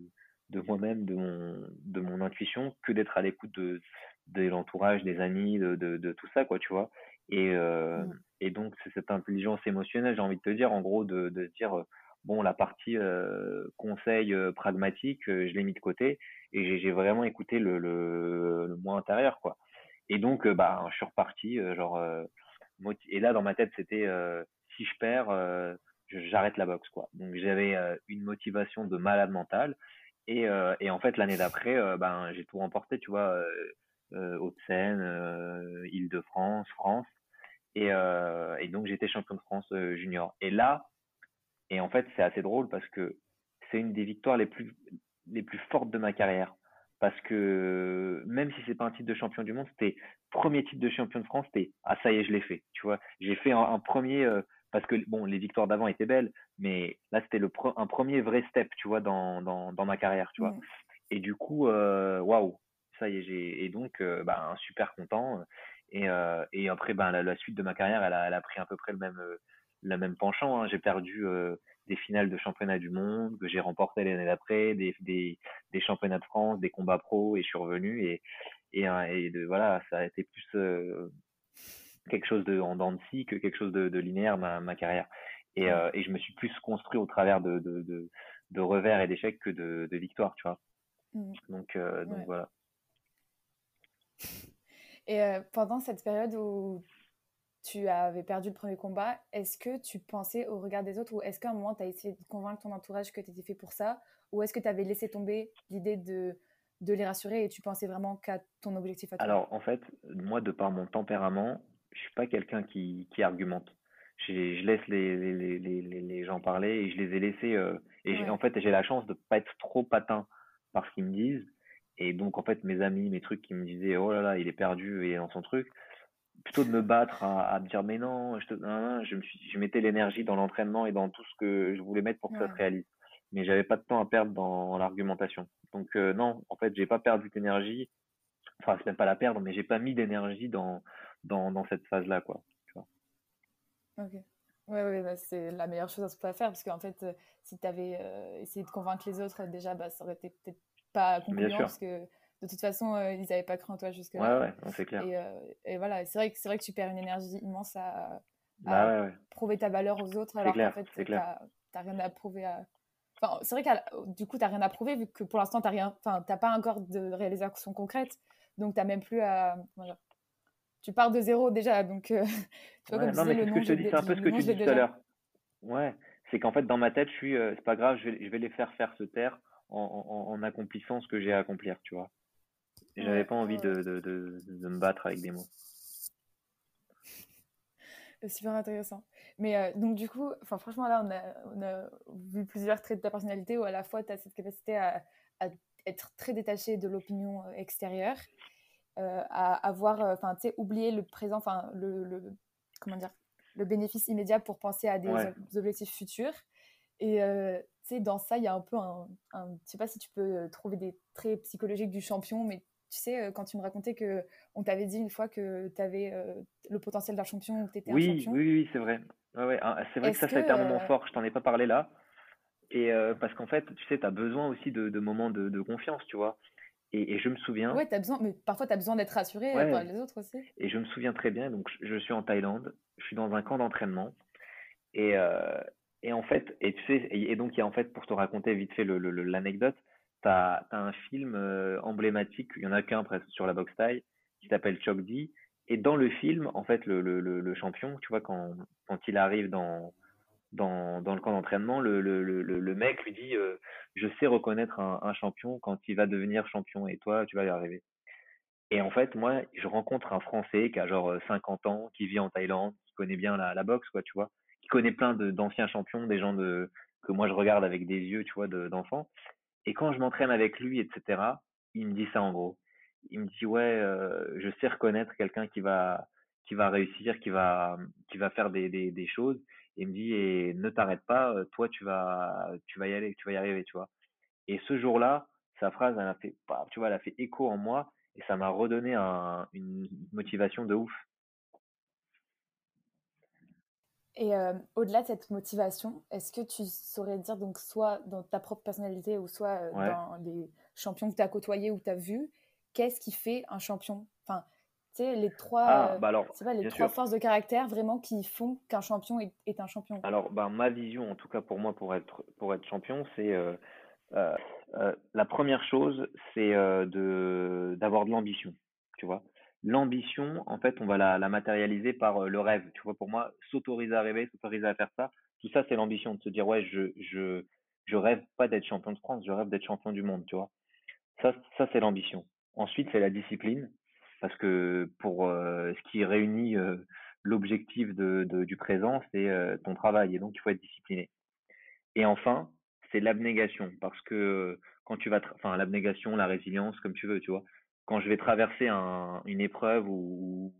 de moi-même de mon de mon intuition que d'être à l'écoute de de l'entourage des amis de, de, de tout ça quoi tu vois et euh, mmh. et donc c'est cette intelligence émotionnelle j'ai envie de te dire en gros de de dire bon la partie euh, conseil euh, pragmatique je l'ai mis de côté et j'ai vraiment écouté le, le, le moi intérieur quoi. Et donc euh, bah je suis reparti euh, genre euh, et là dans ma tête c'était si je perds j'arrête la boxe quoi. Donc j'avais une motivation de malade mental et, et en fait l'année d'après ben j'ai tout remporté tu vois Haute-Seine Île-de-France France et, et donc j'étais champion de France junior. Et là et en fait c'est assez drôle parce que c'est une des victoires les plus les plus fortes de ma carrière. Parce que même si c'est pas un titre de champion du monde, c'était premier titre de champion de France, c'était ah ça y est, je l'ai fait. Tu vois, j'ai fait un, premier euh, parce que bon, les victoires d'avant étaient belles, mais là c'était le un premier vrai step, tu vois, dans dans, dans ma carrière, tu vois. Mmh. Et du coup, euh, waouh, ça y est, j'ai et donc euh, bah, super content. Et et après, ben la, suite de ma carrière, elle a elle a pris à peu près le même le même penchant. Hein. J'ai perdu des finales de championnat du monde que j'ai remporté l'année d'après, des, des, des, championnats de France, des combats pro et je suis revenu et, et, hein, et de, voilà, ça a été plus euh, quelque chose de en dents de scie que quelque chose de, de linéaire ma, ma carrière. Et, euh, et je me suis plus construit au travers de, de, de, de revers et d'échecs que de, de victoires, tu vois. Mmh. Donc, euh, voilà. Et euh, pendant cette période où tu avais perdu le premier combat, est-ce que tu pensais au regard des autres ou est-ce qu'à un moment tu as essayé de convaincre ton entourage que tu étais fait pour ça ou est-ce que tu avais laissé tomber l'idée de, de les rassurer et tu pensais vraiment qu'à ton objectif à toi? Alors en fait, moi de par mon tempérament, je suis pas quelqu'un qui, qui argumente. Je, je laisse les, les, les, les, gens parler et je les ai laissés. Euh, et en fait, j'ai la chance de pas être trop patin par ce qu'ils me disent Et donc, en fait, mes amis, mes trucs qui me disaient, oh là là, il est perdu et dans son truc, plutôt de me battre à, me dire, mais non, je, te, je, me suis, je mettais l'énergie dans l'entraînement et dans tout ce que je voulais mettre pour que ça se réalise. Mais j'avais pas de temps à perdre dans l'argumentation. Donc, euh, non, en fait, j'ai pas perdu d'énergie. Enfin, c'est même pas la perdre, mais j'ai pas mis d'énergie dans, dans, dans cette phase-là, quoi. Tu vois. Ok. Ouais, ouais bah, c'est la meilleure chose à se faire parce qu'en fait, euh, si tu avais euh, essayé de convaincre les autres, déjà, bah, ça aurait été peut-être pas concluant parce que de toute façon, euh, ils n'avaient pas cru en toi jusque-là. Ouais, ouais, c'est clair. Et, voilà, c'est vrai, que, vrai que tu perds une énergie immense à, bah prouver ta valeur aux autres alors qu'en fait, tu n'as rien à prouver à. Enfin, c'est vrai que du coup, tu n'as rien à prouver vu que pour l'instant, tu n'as pas encore de réalisation concrète. Donc, tu n'as même plus à. Tu pars de zéro déjà. Donc, tu vois, comme non, mais ce que je te dis, c'est un peu ce que tu dis tout à l'heure. Ouais, c'est qu'en fait, dans ma tête, je suis, euh, c'est pas grave, je vais, je vais les faire faire se taire en, en, accomplissant ce que j'ai à accomplir, tu vois. J'avais pas envie de, de, de, de, me battre avec des mots. Super intéressant. Mais euh, donc, du coup, franchement, là, on a, on a, vu plusieurs traits de ta personnalité où à la fois tu as cette capacité à, à, être très détaché de l'opinion euh, extérieure, à avoir, enfin, tu sais, oublier le présent, enfin, le, le, comment dire, le bénéfice immédiat pour penser à des objectifs futurs. Et euh, tu sais, dans ça, il y a un peu un, un, Je sais pas si tu peux euh, trouver des traits psychologiques du champion, mais tu sais, euh, quand tu me racontais que on t'avait dit une fois que tu avais le potentiel d'un champion ou que tu étais oui, un champion. Oui, oui, c'est vrai. Ouais, ouais. Ah, c'est vrai que ça, ça a été un moment fort. Je t'en ai pas parlé là. Et parce qu'en fait, tu sais, tu as besoin aussi de, de moments de, de, confiance, tu vois. Et, je me souviens. Ouais, as besoin, mais parfois tu as besoin d'être rassuré par les autres aussi. Et je me souviens très bien, donc je suis en Thaïlande, je suis dans un camp d'entraînement. Et, et en fait, et tu sais, et, donc il y a en fait, pour te raconter vite fait l'anecdote, tu as, un film euh, emblématique, il y en a qu'un presque sur la boxe taille, qui s'appelle Chokdi. Et dans le film, en fait, le, champion, tu vois, quand, quand il arrive dans, dans, le camp d'entraînement, le, le, mec lui dit euh, Je sais reconnaître un, champion quand il va devenir champion, et toi, tu vas y arriver. Et en fait, moi, je rencontre un Français qui a genre 50 ans, qui vit en Thaïlande, qui connaît bien la, la boxe, quoi, tu vois qui connaît plein d'anciens champions, des gens de, que moi je regarde avec des yeux, tu vois, d'enfants. Et quand je m'entraîne avec lui, etc., il me dit ça en gros. Il me dit ouais, je sais reconnaître quelqu'un qui va qui va réussir, qui va qui va faire des, des, choses. Et il me dit et ne t'arrête pas, toi tu vas tu vas y aller, tu vas y arriver, tu vois. Et ce jour-là, sa phrase, elle a fait, tu vois, elle a fait écho en moi et ça m'a redonné un, une motivation de ouf. Et euh, au-delà de cette motivation, est-ce que tu saurais dire, donc, soit dans ta propre personnalité ou soit euh, dans les champions que tu as côtoyés ou tu as vus, qu'est-ce qui fait un champion? Enfin, tu sais, les trois, ah, bah alors, pas, les trois forces de caractère vraiment qui font qu'un champion est, est, un champion. Alors, bah, ma vision, en tout cas pour moi, pour être, pour être champion, c'est euh, la première chose, c'est d'avoir de l'ambition, tu vois? L'ambition, en fait, on va la, matérialiser par euh, le rêve. Tu vois, pour moi, s'autoriser à rêver, s'autoriser à faire ça, tout ça, c'est l'ambition de se dire, ouais, je, je, je rêve pas d'être champion de France, je rêve d'être champion du monde, tu vois. Ça, ça c'est l'ambition. Ensuite, c'est la discipline, parce que pour euh, ce qui réunit euh, l'objectif de, du présent, c'est ton travail, et donc il faut être discipliné. Et enfin, c'est l'abnégation, parce que quand tu vas, enfin, l'abnégation, la résilience, comme tu veux, tu vois quand je vais traverser un, une épreuve ou,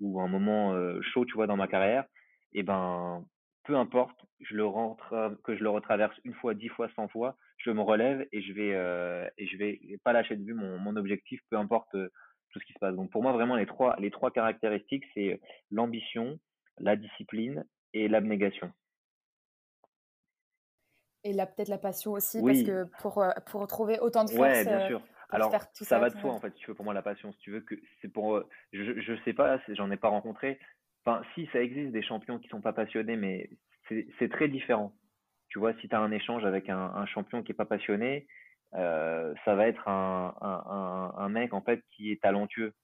ou un moment euh, chaud, tu vois, dans ma carrière, et eh ben, peu importe, je le rentre, que je le retraverse une fois, dix fois, cent fois, je me relève et je vais, euh, et je vais pas lâcher de vue mon, mon objectif, peu importe euh, tout ce qui se passe. Donc pour moi, vraiment, les trois, les trois caractéristiques, c'est l'ambition, la discipline et l'abnégation. Et là, peut-être la passion aussi, parce que pour, pour trouver autant de force, bien sûr. Alors, ça, va de soi, en fait, si tu veux, pour moi, la passion, si tu veux, que c'est pour. Euh, je, je sais pas, j'en ai pas rencontré. Enfin, si, ça existe des champions qui sont pas passionnés, mais c'est très différent. Tu vois, si tu as un échange avec un, un, champion qui est pas passionné, euh, ça va être un, un, un, mec, en fait, qui est talentueux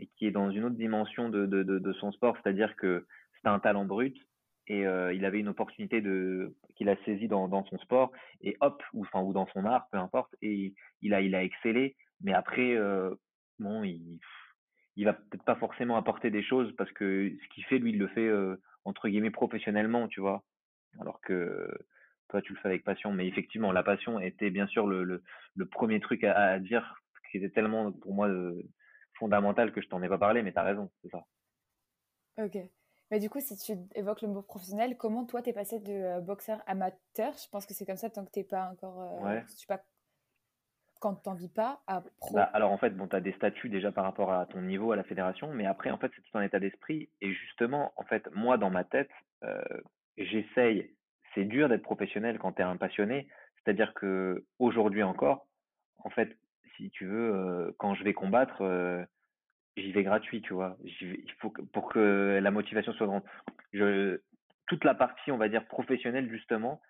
et qui est dans une autre dimension de, de, de, de son sport, c'est-à-dire que c'est un talent brut et euh, il avait une opportunité de qu'il a saisi dans, son sport et hop ou enfin ou dans son art peu importe et il a il a excellé mais après euh, bon il il va peut-être pas forcément apporter des choses parce que ce qu'il fait lui il le fait euh, entre guillemets professionnellement tu vois alors que toi tu le fais avec passion mais effectivement la passion était bien sûr le le, premier truc à, à dire qui était tellement pour moi fondamental que je t'en ai pas parlé, mais tu as raison, c'est ça. Ok. Mais du coup, si tu évoques le mot professionnel, comment toi, tu es passé de boxeur amateur Je pense que c'est comme ça tant que tu n'es pas encore. ouais. Tu pas quand tu n'en vis pas à pro? Bah, Alors en fait, bon, tu as des statuts déjà par rapport à ton niveau à la fédération, mais après, en fait, c'est tout un état d'esprit. Et justement, en fait, moi, dans ma tête, euh, j'essaye. C'est dur d'être professionnel quand tu es un passionné. C'est-à-dire que aujourd'hui encore, en fait, si tu veux, euh, quand je vais combattre, euh, j'y vais gratuit, tu vois. il faut pour que la motivation soit grande. Toute la partie, on va dire, professionnelle, justement,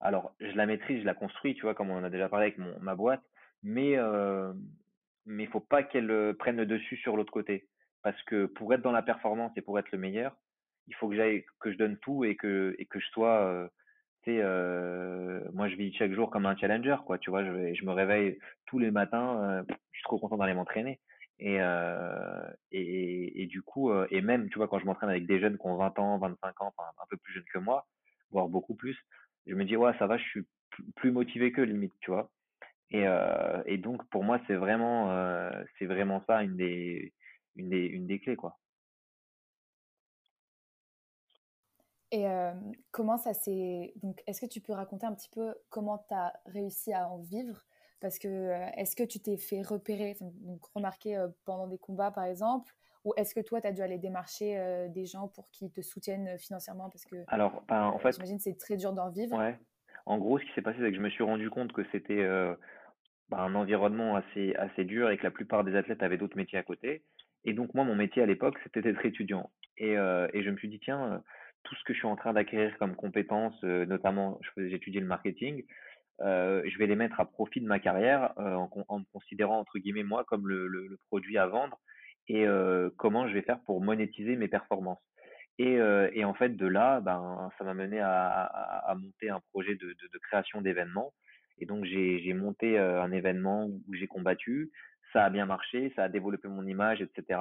alors, je la maîtrise, je la construis, tu vois, comme on a déjà parlé avec mon, ma boîte mais euh, mais faut pas qu'elle euh, prenne le dessus sur l'autre côté parce que pour être dans la performance et pour être le meilleur il faut que j'aille que je donne tout et que et que je sois euh, tu sais euh, moi je vis chaque jour comme un challenger quoi tu vois je, me réveille tous les matins je suis trop content d'aller m'entraîner et, euh, et et du coup et même tu vois quand je m'entraîne avec des jeunes qui ont 20 ans 25 ans un peu plus jeunes que moi voire beaucoup plus je me dis ouais ça va je suis plus motivé que limite tu vois? Et, euh, et donc pour moi c'est vraiment euh, c'est vraiment ça une des une des une des clés quoi. Et euh, comment ça s'est donc est-ce que tu peux raconter un petit peu comment tu as réussi à en vivre? Parce que est-ce que tu t'es fait repérer donc remarquer pendant des combats par exemple? Ou est-ce que toi tu as dû aller démarcher des gens pour qu'ils te soutiennent financièrement? Parce que Alors ben, en fait j'imagine c'est très dur d'en vivre. Ouais. En gros, ce qui s'est passé, c'est que je me suis rendu compte que c'était euh, bah, un environnement assez, assez dur et que la plupart des athlètes avaient d'autres métiers à côté. Et donc, moi, mon métier à l'époque, c'était d'être étudiant. Et, euh, et je me suis dit, tiens, euh, tout ce que je suis en train d'acquérir comme compétences, euh, notamment, j'étudiais le marketing, euh, je vais les mettre à profit de ma carrière euh, en, me considérant, entre guillemets, moi, comme le, produit à vendre et euh, comment je vais faire pour monétiser mes performances. Et, en fait, de là, ben, ça m'a mené à, monter un projet de, création d'événements et donc, j'ai monté un événement où j'ai combattu. Ça a bien marché, ça a développé mon image, etc.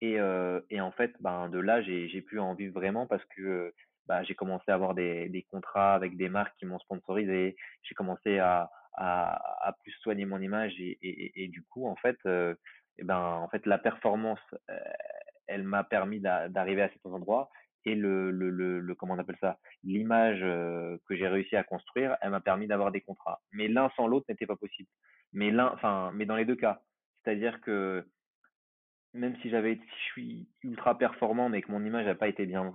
Et, et en fait, ben, de là, j'ai pu en vivre vraiment parce que bah, j'ai commencé à avoir des, des contrats avec des marques qui m'ont sponsorisé. J'ai commencé à, à, plus soigner mon image et, et, du coup, en fait, euh, et ben, en fait, la performance, euh, elle m'a permis d'arriver à cet endroit et le, le, le comment on appelle ça, l'image euh, que j'ai réussi à construire, elle m'a permis d'avoir des contrats. Mais l'un sans l'autre n'était pas possible. Mais l'un, enfin, mais dans les deux cas, c'est-à-dire que même si j'avais, si je suis ultra performant, mais que mon image n'a pas été bien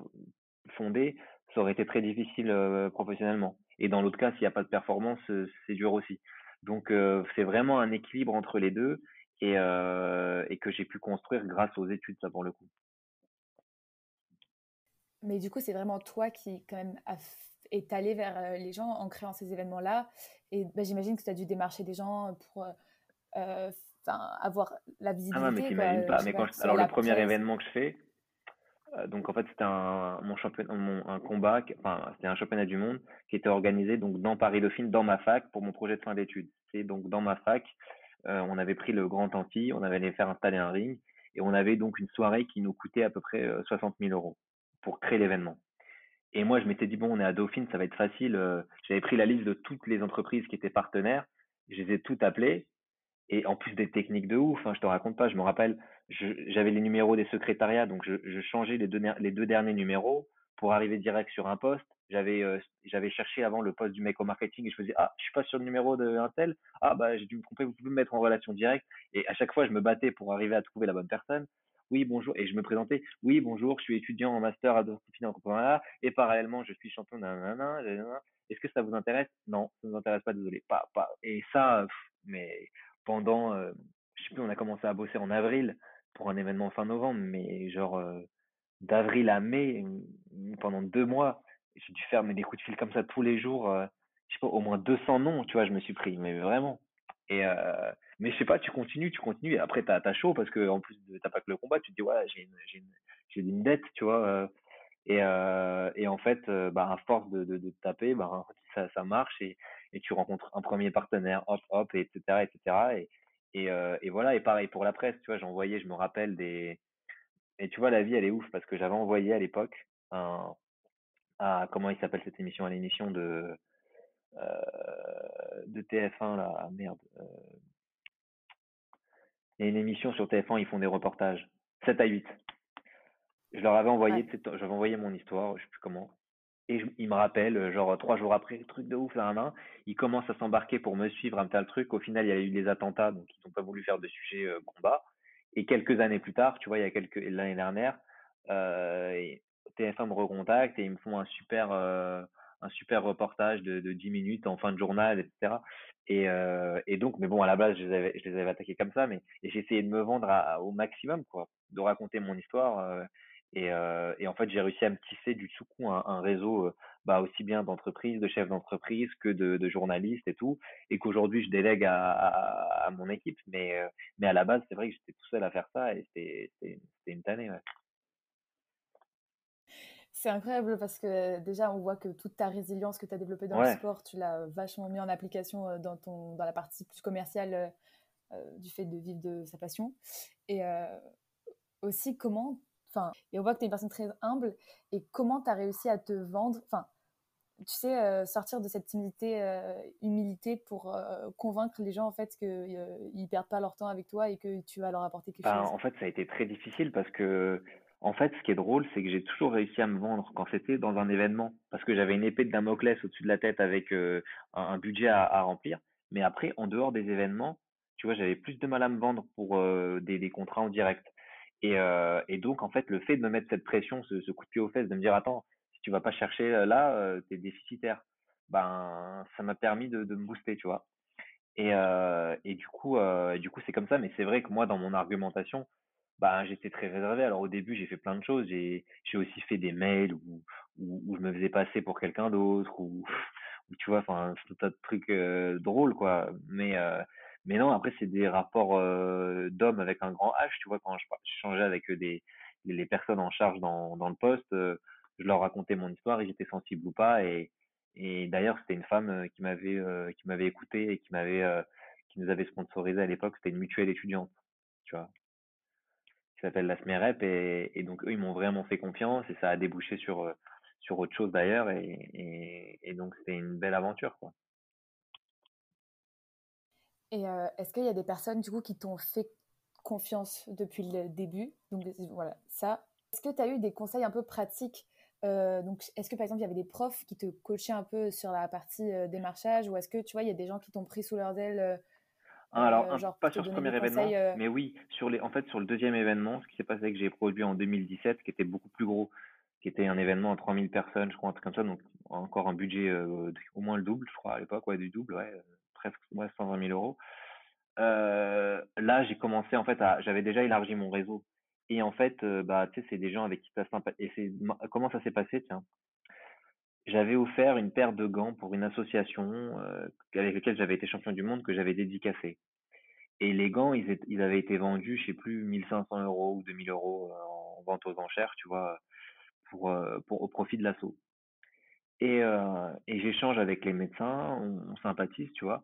fondée, ça aurait été très difficile euh, professionnellement. Et dans l'autre cas, s'il n'y a pas de performance, euh, c'est dur aussi. Donc euh, c'est vraiment un équilibre entre les deux et, et que j'ai pu construire grâce aux études, ça pour le coup. Mais du coup, c'est vraiment toi qui, quand même, est allé vers les gens en créant ces événements-là. Et bah, j'imagine que tu as dû démarcher des gens pour euh, avoir la visibilité. Ah non, mais t'imagines pas. Mais quand Alors, le premier événement que je fais, donc en fait, c'était un, mon championnat, un combat, enfin, c'était un championnat du monde qui était organisé donc dans Paris-Dauphine, dans ma fac, pour mon projet de fin d'études. C'est donc dans ma fac, euh, on avait pris le Grand Antilles, on avait allé faire installer un ring, et on avait donc une soirée qui nous coûtait à peu près 60 000 euros pour créer l'événement. Et moi, je m'étais dit, bon, on est à Dauphine, ça va être facile. Euh, j'avais pris la liste de toutes les entreprises qui étaient partenaires. Je les ai toutes appelées. Et en plus des techniques de ouf, hein, je te raconte pas, je me rappelle, j'avais les numéros des secrétariats, donc je, changeais les deux, les deux derniers numéros pour arriver direct sur un poste. J'avais euh, j'avais cherché avant le poste du mec au marketing et je faisais ah je suis pas sur le numéro de un tel ah bah j'ai dû me tromper vous pouvez me mettre en relation directe et à chaque fois je me battais pour arriver à trouver la bonne personne oui, bonjour, et je me présentais, oui, bonjour, je suis étudiant en master à en et parallèlement, je suis champion Est-ce que ça vous intéresse? Non, ça ne vous intéresse pas, désolé. Pas, pas. Et ça, mais pendant, euh, je sais plus, on a commencé à bosser en avril pour un événement fin novembre, mais genre euh, d'avril à mai, pendant deux mois, j'ai dû faire mais des coups de fil comme ça tous les jours. Euh, je sais pas, au moins 200 noms, tu vois, je me suis pris, mais vraiment. Et euh, mais je sais pas, tu continues, tu continues, et après t'as as chaud parce que en plus t'as pas que le combat, tu te dis ouais j'ai une, une, dette, tu vois. Et, et en fait, bah, à force de, de, taper, bah, ça, ça marche et, et tu rencontres un premier partenaire, hop, hop, et etc., etc. Et, et, euh, et voilà. Et pareil pour la presse, tu vois, j'envoyais, je me rappelle des. Et tu vois, la vie, elle est ouf parce que j'avais envoyé à l'époque un, à comment il s'appelle cette émission, à l'émission de euh, de TF1 là, merde. Euh, Il y a une émission sur TF1, ils font des reportages. 7 à 8. Je leur avais envoyé, j'avais envoyé mon histoire, je sais plus comment. Et il me rappelle, genre trois jours après, truc de ouf, là, là, il commence à s'embarquer pour me suivre, un tel truc. Au final, il y a eu des attentats, donc ils n'ont pas voulu faire de sujet euh, combat. Et quelques années plus tard, tu vois, il y a quelques l'année dernière, euh, TF1 me recontacte et ils me font un super euh, un super reportage de, de 10 minutes en fin de journal, etc. Et, euh, et donc, mais bon, à la base, je les avais, je attaqués comme ça, mais j'ai essayé de me vendre au maximum, quoi, de raconter mon histoire. Euh, et, euh, et, en fait, j'ai réussi à me tisser du tout coup un, un réseau euh, bah, aussi bien d'entreprises, de chefs d'entreprise que de, de, journalistes et tout. Et qu'aujourd'hui, je délègue à, à, à, mon équipe. Mais, euh, mais à la base, c'est vrai que j'étais tout seul à faire ça et c'était une tannée. Ouais. C'est incroyable parce que déjà, on voit que toute ta résilience que tu as développée dans le sport, tu l'as vachement mis en application dans, ton, dans la partie plus commerciale du fait de vivre de sa passion. Et aussi, comment. Enfin, et on voit que tu es une personne très humble. Et comment tu as réussi à te vendre Enfin, tu sais, sortir de cette timidité, humilité pour convaincre les gens en fait qu'ils ne perdent pas leur temps avec toi et que tu vas leur apporter quelque ben, chose? En fait, ça a été très difficile parce que en fait, ce qui est drôle, c'est que j'ai toujours réussi à me vendre quand c'était dans un événement, parce que j'avais une épée de Damoclès au-dessus de la tête avec euh, un, budget à, remplir. Mais après, en dehors des événements, tu vois, j'avais plus de mal à me vendre pour euh, des, des, contrats en direct. Et, euh, et, donc, en fait, le fait de me mettre cette pression, ce, coup de pied aux fesses, de me dire, attends, si tu vas pas chercher là, tu es déficitaire. Ben, ça m'a permis de, me booster, tu vois. Et, et du coup, du coup, c'est comme ça. Mais c'est vrai que moi, dans mon argumentation, bah, j'étais très réservé. Alors au début, j'ai fait plein de choses. J'ai, j'ai aussi fait des mails où, où, je me faisais passer pour quelqu'un d'autre, ou tu vois, enfin, tout un tas de trucs euh, drôles, quoi. Mais, euh, mais non, après, c'est des rapports euh, d'hommes avec un grand H, tu vois, quand je, changeais avec des, les personnes en charge dans, dans le poste, je leur racontais mon histoire, ils étaient sensibles ou pas. Et, et d'ailleurs, c'était une femme qui m'avait, qui m'avait écouté et qui m'avait, qui nous avait sponsorisé à l'époque. C'était une mutuelle étudiante, tu vois s'appelle la SMEREP et, et, donc eux ils m'ont vraiment fait confiance et ça a débouché sur euh, sur autre chose d'ailleurs et, et, et, donc c'était une belle aventure quoi. Et euh, est-ce qu'il y a des personnes du coup qui t'ont fait confiance depuis le début? Donc voilà, ça. Est-ce que tu as eu des conseils un peu pratiques? Euh, donc, est-ce que par exemple il y avait des profs qui te coachaient un peu sur la partie euh, démarchage, ou est-ce que tu vois il y a des gens qui t'ont pris sous leurs ailes ah, alors, euh, pas sur ce premier événement, euh? mais oui, sur les, en fait, sur le deuxième événement, ce qui s'est passé, que j'ai produit en 2017, qui était beaucoup plus gros, qui était un événement à 3000 personnes, je crois, un truc comme ça, donc encore un budget euh, au moins le double, je crois, à l'époque, ouais, du double, ouais, presque ouais, 120 000 euros. Euh, là, j'ai commencé, en fait, à, j'avais déjà élargi mon réseau. Et en fait, bah, tu sais, c'est des gens avec qui tu as sympa. Et c'est, comment ça s'est passé, tiens? J'avais offert une paire de gants pour une association euh, avec laquelle j'avais été champion du monde que j'avais dédicacé. Et les gants, ils, avaient été vendus, je sais plus, 1500 euros ou 2000 euros euh, en vente aux enchères, tu vois, pour, euh, au profit de l'assaut. Et, euh, et j'échange avec les médecins, on, sympathise, tu vois.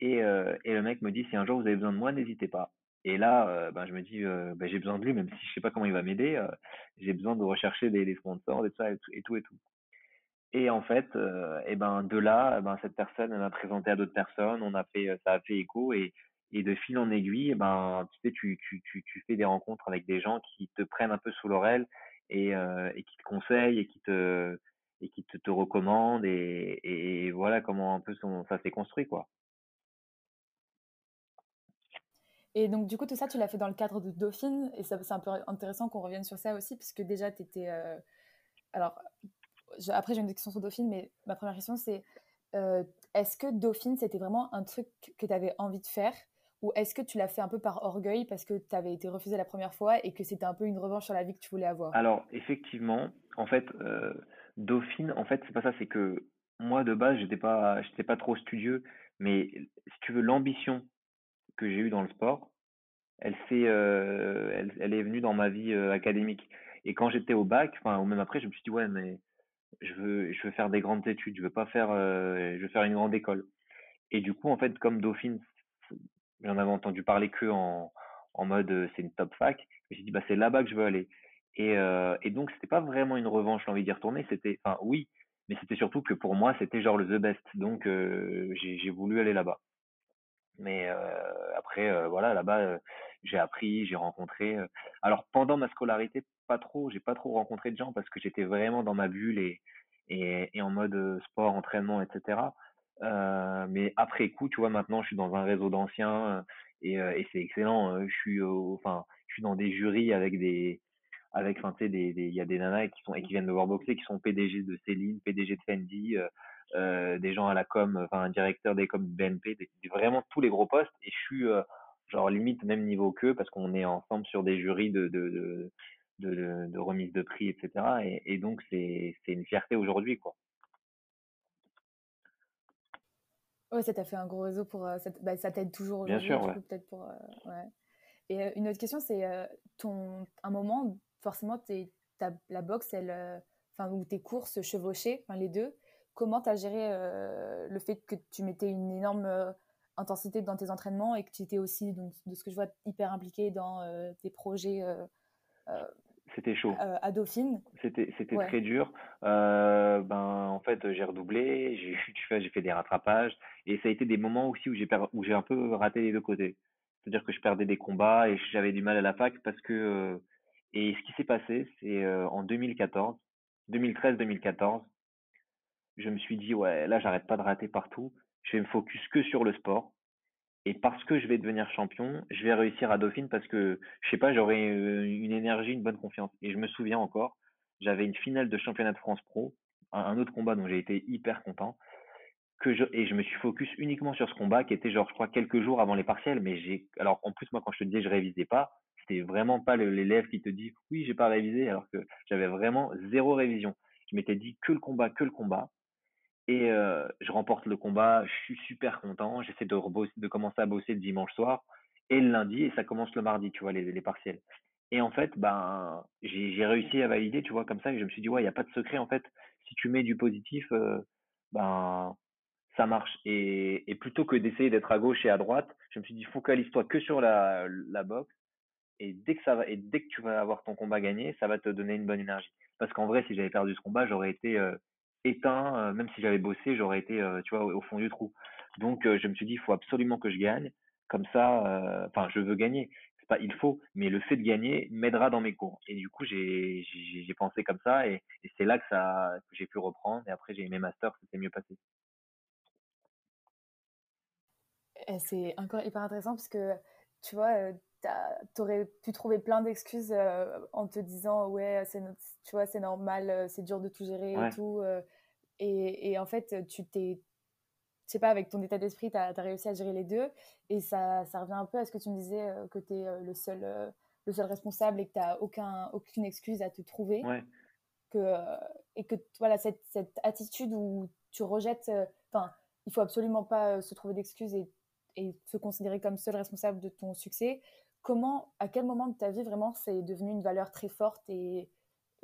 Et, euh, et le mec me dit, si un jour vous avez besoin de moi, n'hésitez pas. Et là, ben, je me dis, ben, j'ai besoin de lui, même si je sais pas comment il va m'aider. j'ai besoin de rechercher des, sponsors, et tout, et tout, et en fait, euh, et ben de là, ben cette personne m'a présenté à d'autres personnes, on a fait, ça a fait écho et, et de fil en aiguille, et ben tu sais, tu, tu, tu, tu fais des rencontres avec des gens qui te prennent un peu sous l'oreille et, euh, et qui te conseillent et qui te et qui te, te recommandent et, et voilà comment un peu son, ça s'est construit quoi. Et donc, du coup, tout ça, tu l'as fait dans le cadre de Dauphine. Et c'est un peu intéressant qu'on revienne sur ça aussi, puisque déjà, tu étais. Euh... Alors, après, j'ai une question sur Dauphine, mais ma première question, c'est euh, est-ce que Dauphine, c'était vraiment un truc que tu avais envie de faire? Ou est-ce que tu l'as fait un peu par orgueil parce que tu avais été refusé la première fois et que c'était un peu une revanche sur la vie que tu voulais avoir? Alors, effectivement, en fait, euh, Dauphine, en fait, c'est pas ça, c'est que moi, de base, j'étais pas, pas trop studieux, mais si tu veux, l'ambition que j'ai eue dans le sport, elle, s'est, euh, elle, est venue dans ma vie euh, académique. Et quand j'étais au bac, enfin, ou même après, je me suis dit, ouais, mais je veux, je veux faire des grandes études, je veux pas faire, euh, je veux faire une grande école. Et du coup, en fait, comme Dauphine, j'en avais entendu parler que en, mode c'est une top fac, j'ai dit bah c'est là-bas que je veux aller. Et, et donc c'était pas vraiment une revanche, j'ai envie d'y retourner, c'était, enfin oui, mais c'était surtout que pour moi c'était genre le the best, donc j'ai voulu aller là-bas. Mais après, voilà, là-bas, j'ai appris, j'ai rencontré. alors pendant ma scolarité, pas trop, j'ai pas trop rencontré de gens parce que j'étais vraiment dans ma bulle et, et, en mode sport, entraînement, etc. Mais après coup, tu vois, maintenant, je suis dans un réseau d'anciens et, et c'est excellent. Je suis, enfin, je suis dans des jurys avec des, avec, tu sais, des, il y a des nanas qui sont et qui viennent de voir boxer, qui sont PDG de Céline, PDG de Fendi, euh, des gens à la com, enfin, un directeur des com BNP, des, vraiment tous les gros postes. Et je suis genre limite même niveau qu'eux parce qu'on est ensemble sur des jurys de, de, de, de, de remise de prix, etc. Et, et donc c'est une fierté aujourd'hui, quoi. Ouais, ça t'a fait un gros réseau pour. ça, bah, ça t'aide toujours Bien sûr, ouais. peut-être pour. ouais. Et une autre question, c'est ton un moment forcément, la boxe, elle, euh, enfin, ou tes courses chevauchées, enfin, les deux, comment tu as géré euh, le fait que tu mettais une énorme euh, intensité dans tes entraînements et que tu étais aussi, donc, de ce que je vois, hyper impliqué dans tes projets c'était chaud. à Dauphine. C'était c'était très dur. ben en fait j'ai redoublé, j'ai fait j'ai fait des rattrapages et ça a été des moments aussi où j'ai où j'ai un peu raté les deux côtés. C'est-à-dire que je perdais des combats et j'avais du mal à la fac parce que et ce qui s'est passé, c'est en 2014, 2013-2014, je me suis dit, ouais, là, j'arrête pas de rater partout. Je vais me focus que sur le sport. Et parce que je vais devenir champion, je vais réussir à Dauphine parce que, je sais pas, j'aurai une énergie, une bonne confiance. Et je me souviens encore, j'avais une finale de championnat de France Pro, un autre combat dont j'ai été hyper content. Que je, et je me suis focus uniquement sur ce combat qui était genre, je crois, quelques jours avant les partiels. Mais j'ai, alors, en plus, moi, quand je te disais, je révisais pas, c'était vraiment pas l'élève qui te dit oui, j'ai pas révisé, alors que j'avais vraiment zéro révision. Je m'étais dit que le combat, que le combat. Et euh, je remporte le combat, je suis super content. J'essaie de, commencer à bosser le dimanche soir et le lundi, et ça commence le mardi, tu vois, les, les partiels. Et en fait, ben, j'ai réussi à valider, tu vois, comme ça, et je me suis dit, ouais, il n'y a pas de secret, en fait. Si tu mets du positif, euh, ben, ça marche. Et, plutôt que d'essayer d'être à gauche et à droite, je me suis dit, focalise-toi que sur la, la boxe et dès que ça et dès que tu vas avoir ton combat gagné, ça va te donner une bonne énergie. Parce qu'en vrai, si j'avais perdu ce combat, j'aurais été euh, éteint, euh, même si j'avais bossé, j'aurais été, euh, tu vois, au, fond du trou. Donc, je me suis dit, il faut absolument que je gagne. Comme ça, enfin, je veux gagner. C'est pas il faut, mais le fait de gagner m'aidera dans mes cours. Et du coup, j'ai pensé comme ça, et, c'est là que ça que j'ai pu reprendre. Et après, j'ai mes masters, c'était mieux passé. C'est encore hyper intéressant parce que tu vois, tu aurais pu trouver plein d'excuses euh, en te disant ouais c'est tu vois c'est normal euh, c'est dur de tout gérer et tout euh, et, et, en fait tu t'es je sais pas avec ton état d'esprit tu as, réussi à gérer les deux et ça, ça revient un peu à ce que tu me disais que tu es le seul le seul responsable et que tu n'as aucun aucune excuse à te trouver que et que voilà cette, cette attitude où tu rejettes enfin il faut absolument pas se trouver d'excuses et et se considérer comme seul responsable de ton succès comment, à quel moment de ta vie vraiment c'est devenu une valeur très forte et,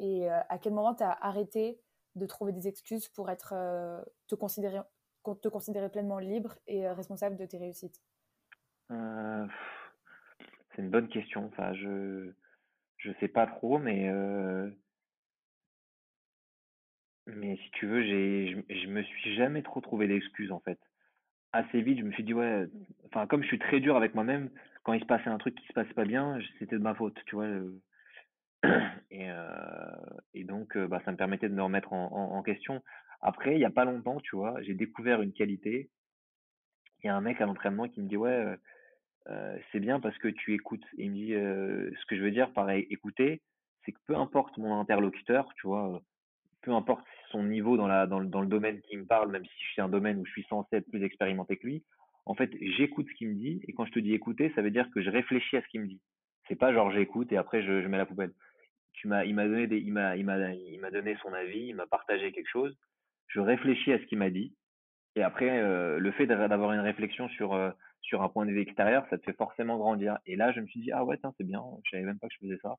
euh, à quel moment tu as arrêté de trouver des excuses pour être, euh, te, considérer, te considérer pleinement libre et euh, responsable de tes réussites? C'est une bonne question. Enfin, je je sais pas trop, mais si tu veux, je, je me suis jamais trop trouvé d'excuses en fait assez vite, je me suis dit, ouais, enfin, comme je suis très dur avec moi-même, quand il se passait un truc qui se passait pas bien, c'était de ma faute, tu vois. Et, euh, et donc, euh, bah, ça me permettait de me remettre en, question. Après, il y a pas longtemps, tu vois, j'ai découvert une qualité. Il y a un mec à l'entraînement qui me dit, ouais, euh, c'est bien parce que tu écoutes. Il me dit, ce que je veux dire par écouter, c'est que peu importe mon interlocuteur, tu vois, peu importe son niveau dans, le domaine qui me parle, même si suis un domaine où je suis censé être plus expérimenté que lui, en fait, j'écoute ce qu'il me dit. Et quand je te dis écouter, ça veut dire que je réfléchis à ce qu'il me dit. C'est pas genre j'écoute et après je, mets la poubelle. Il m'a donné son avis, il m'a partagé quelque chose. Je réfléchis à ce qu'il m'a dit. Et après, euh, le fait d'avoir une réflexion sur euh, sur un point de vue extérieur, ça te fait forcément grandir. Et là, je me suis dit ah ouais, c'est bien. Je savais même pas que je faisais ça.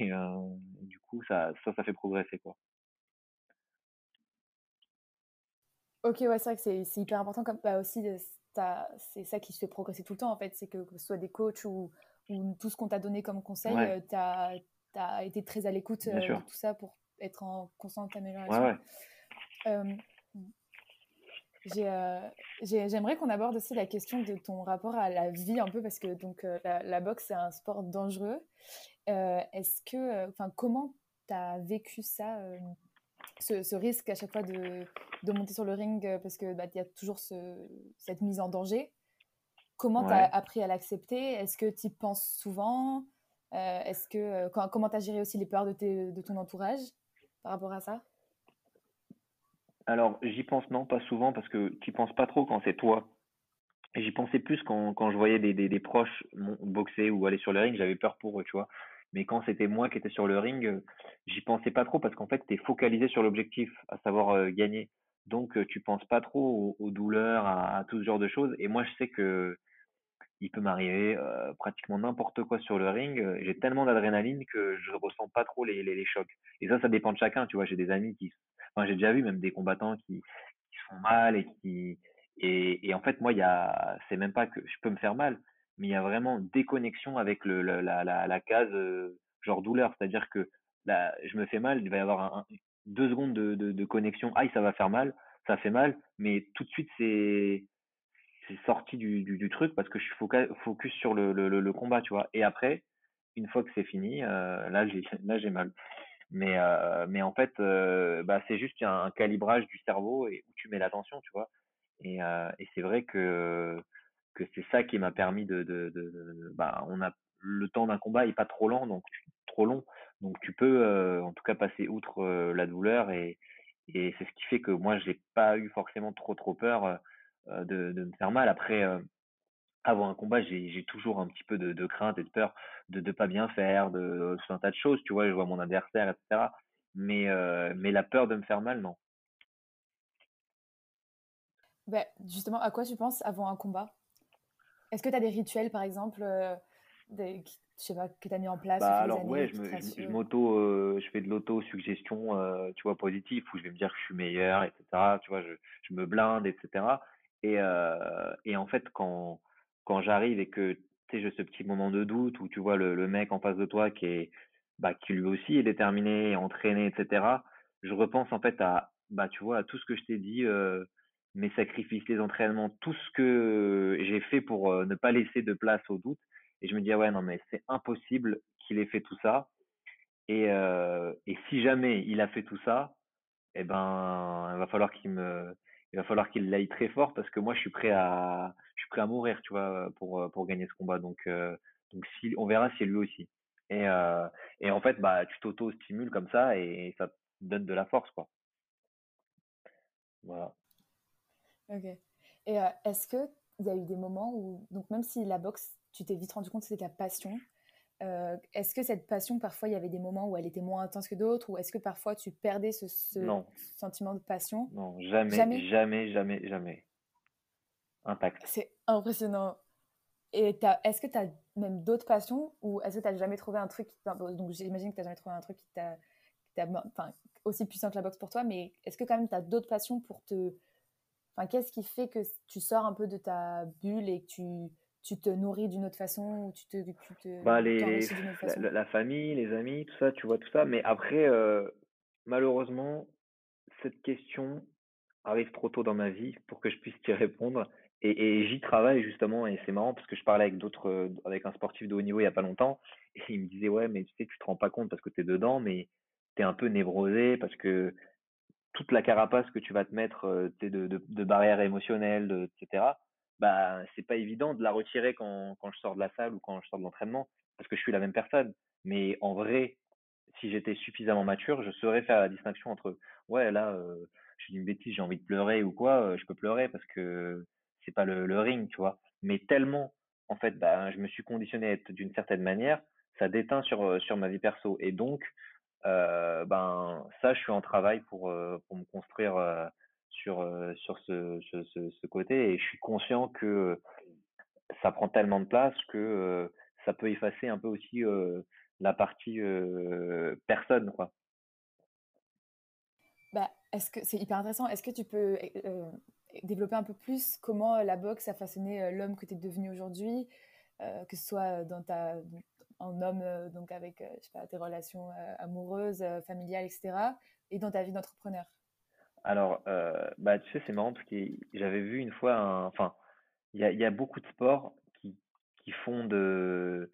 Et, euh, du coup, ça, ça, ça fait progresser quoi. Ok, ouais, c'est vrai que c'est hyper important. Comme, bah aussi, c'est ça qui se fait progresser tout le temps, en fait. C'est que, que ce soit des coachs ou, ou tout ce qu'on t'a donné comme conseil, euh, tu as, été très à l'écoute euh, de tout ça pour être en constante amélioration. Ouais, euh, J'aimerais qu'on aborde aussi la question de ton rapport à la vie un peu parce que donc la, boxe c'est un sport dangereux. Est-ce que, enfin, comment tu as vécu ça, ce, risque à chaque fois de, de, monter sur le ring parce que bah, y a toujours ce, cette mise en danger. Comment tu as appris à l'accepter? Est-ce que tu y penses souvent? Est-ce que comment tu as géré aussi les peurs de, de ton entourage par rapport à ça? Alors, j'y pense non, pas souvent, parce que tu penses pas trop quand c'est toi. J'y pensais plus quand, quand je voyais des, des, proches boxer ou aller sur le ring, j'avais peur pour eux, tu vois. Mais quand c'était moi qui étais sur le ring, j'y pensais pas trop parce qu'en fait, tu es focalisé sur l'objectif, à savoir euh, gagner. Donc, tu penses pas trop aux, douleurs, à, tout ce genre de choses. Et moi, je sais que il peut m'arriver pratiquement n'importe quoi sur le ring. J'ai tellement d'adrénaline que je ressens pas trop les, les, les, chocs. Et ça, ça dépend de chacun. Tu vois, j'ai des amis qui Enfin, j'ai déjà vu même des combattants qui, qui font mal et qui et, en fait moi il y a c'est même pas que je peux me faire mal, mais il y a vraiment déconnexion avec le, la, la, case genre douleur, c'est-à-dire que là je me fais mal, il va y avoir deux secondes de, connexion, aïe ça va faire mal, ça fait mal, mais tout de suite c'est sorti du, du, truc parce que je suis focus sur le, le, combat, tu vois. Et après, une fois que c'est fini, euh, là j'ai mal. Mais, euh, mais en fait, euh, bah, c'est juste un, calibrage du cerveau et où tu mets l'attention, tu vois. Et, et c'est vrai que, que c'est ça qui m'a permis de, de, de, bah, on a le temps d'un combat est pas trop lent, donc trop long, donc tu peux en tout cas passer outre la douleur et, c'est ce qui fait que moi j'ai pas eu forcément trop trop peur de, me faire mal. Après, avant un combat, j'ai toujours un petit peu de, crainte et de peur de ne pas bien faire, de un tas de choses, tu vois, je vois mon adversaire, etc. Mais, la peur de me faire mal, non. Ben, justement, à quoi tu penses avant un combat? Est-ce que tu as des rituels, par exemple, des, je sais pas, que tu as mis en place bah, Alors, ouais, je, je, m'auto, euh, je fais de l'auto-suggestion, euh, tu vois, positive, où je vais me dire que je suis meilleur, etc. Tu vois, je, je me blinde, etc. Et, euh, et en fait, quand quand j'arrive et que tu sais, j'ai ce petit moment de doute où tu vois le, le mec en face de toi qui est, bah, qui lui aussi est déterminé, entraîné, etc. Je repense en fait à, bah, tu vois, à tout ce que je t'ai dit, mes sacrifices, les entraînements, tout ce que j'ai fait pour ne pas laisser de place au doute. Et je me dis, ah ouais, non, mais c'est impossible qu'il ait fait tout ça. Et, et si jamais il a fait tout ça, eh ben, il va falloir qu'il me, il va falloir qu'il l'aille très fort parce que moi je suis prêt à je suis prêt à mourir tu vois pour pour gagner ce combat. Donc donc si on verra si lui aussi et et en fait bah tu t'auto stimules comme ça et ça te donne de la force quoi. Voilà. Ok. Et est-ce que il y a eu des moments où donc même si la boxe tu t'es vite rendu compte que c'était ta passion euh, est-ce que cette passion, parfois, il y avait des moments où elle était moins intense que d'autres, ou est-ce que parfois tu perdais ce, sentiment de passion? Non, jamais, jamais, jamais, jamais, jamais. Intact. C'est impressionnant. Et est-ce que tu as même d'autres passions, ou est-ce que tu n'as jamais trouvé un truc, donc j'imagine que tu n'as jamais trouvé un truc qui t'a, enfin, aussi puissant que la boxe pour toi, mais est-ce que quand même tu as d'autres passions pour te... Enfin, qu'est-ce qui fait que tu sors un peu de ta bulle et que tu tu te nourris d'une autre façon ou tu te, tu te bah, les, la, famille, les amis, tout ça, tu vois tout ça. Mais après, euh, malheureusement, cette question arrive trop tôt dans ma vie pour que je puisse t'y répondre. Et, et j'y travaille justement, et c'est marrant parce que je parlais avec d'autres, euh, avec un sportif de haut niveau il y a pas longtemps, et il me disait ouais, mais tu sais, tu te rends pas compte parce que tu es dedans, mais tu es un peu névrosé parce que toute la carapace que tu vas te mettre, euh, de, de, de barrières émotionnelles, etc bah c'est pas évident de la retirer quand, quand je sors de la salle ou quand je sors de l'entraînement parce que je suis la même personne. Mais en vrai, si j'étais suffisamment mature, je saurais faire la distinction entre ouais là euh, je dis une bêtise, j'ai envie de pleurer ou quoi, euh, je peux pleurer parce que c'est pas le, le, ring, tu vois. Mais tellement en fait, bah, je me suis conditionné à être d'une certaine manière, ça déteint sur euh, sur ma vie perso et donc ben ça je suis en travail pour pour me construire sur, euh, sur ce, ce, côté et je suis conscient que ça prend tellement de place que euh, ça peut effacer un peu aussi euh, la partie personne quoi. Bah, est-ce que c'est hyper intéressant Est-ce que tu peux développer un peu plus comment la boxe a façonné l'homme que tu es devenu aujourd'hui, que ce soit dans ta en homme donc avec je sais pas, tes relations amoureuses, familiales, etc., et dans ta vie d'entrepreneur? Alors, euh, bah, tu sais, c'est marrant parce que j'avais vu une fois enfin, il y a, beaucoup de sports qui, font de,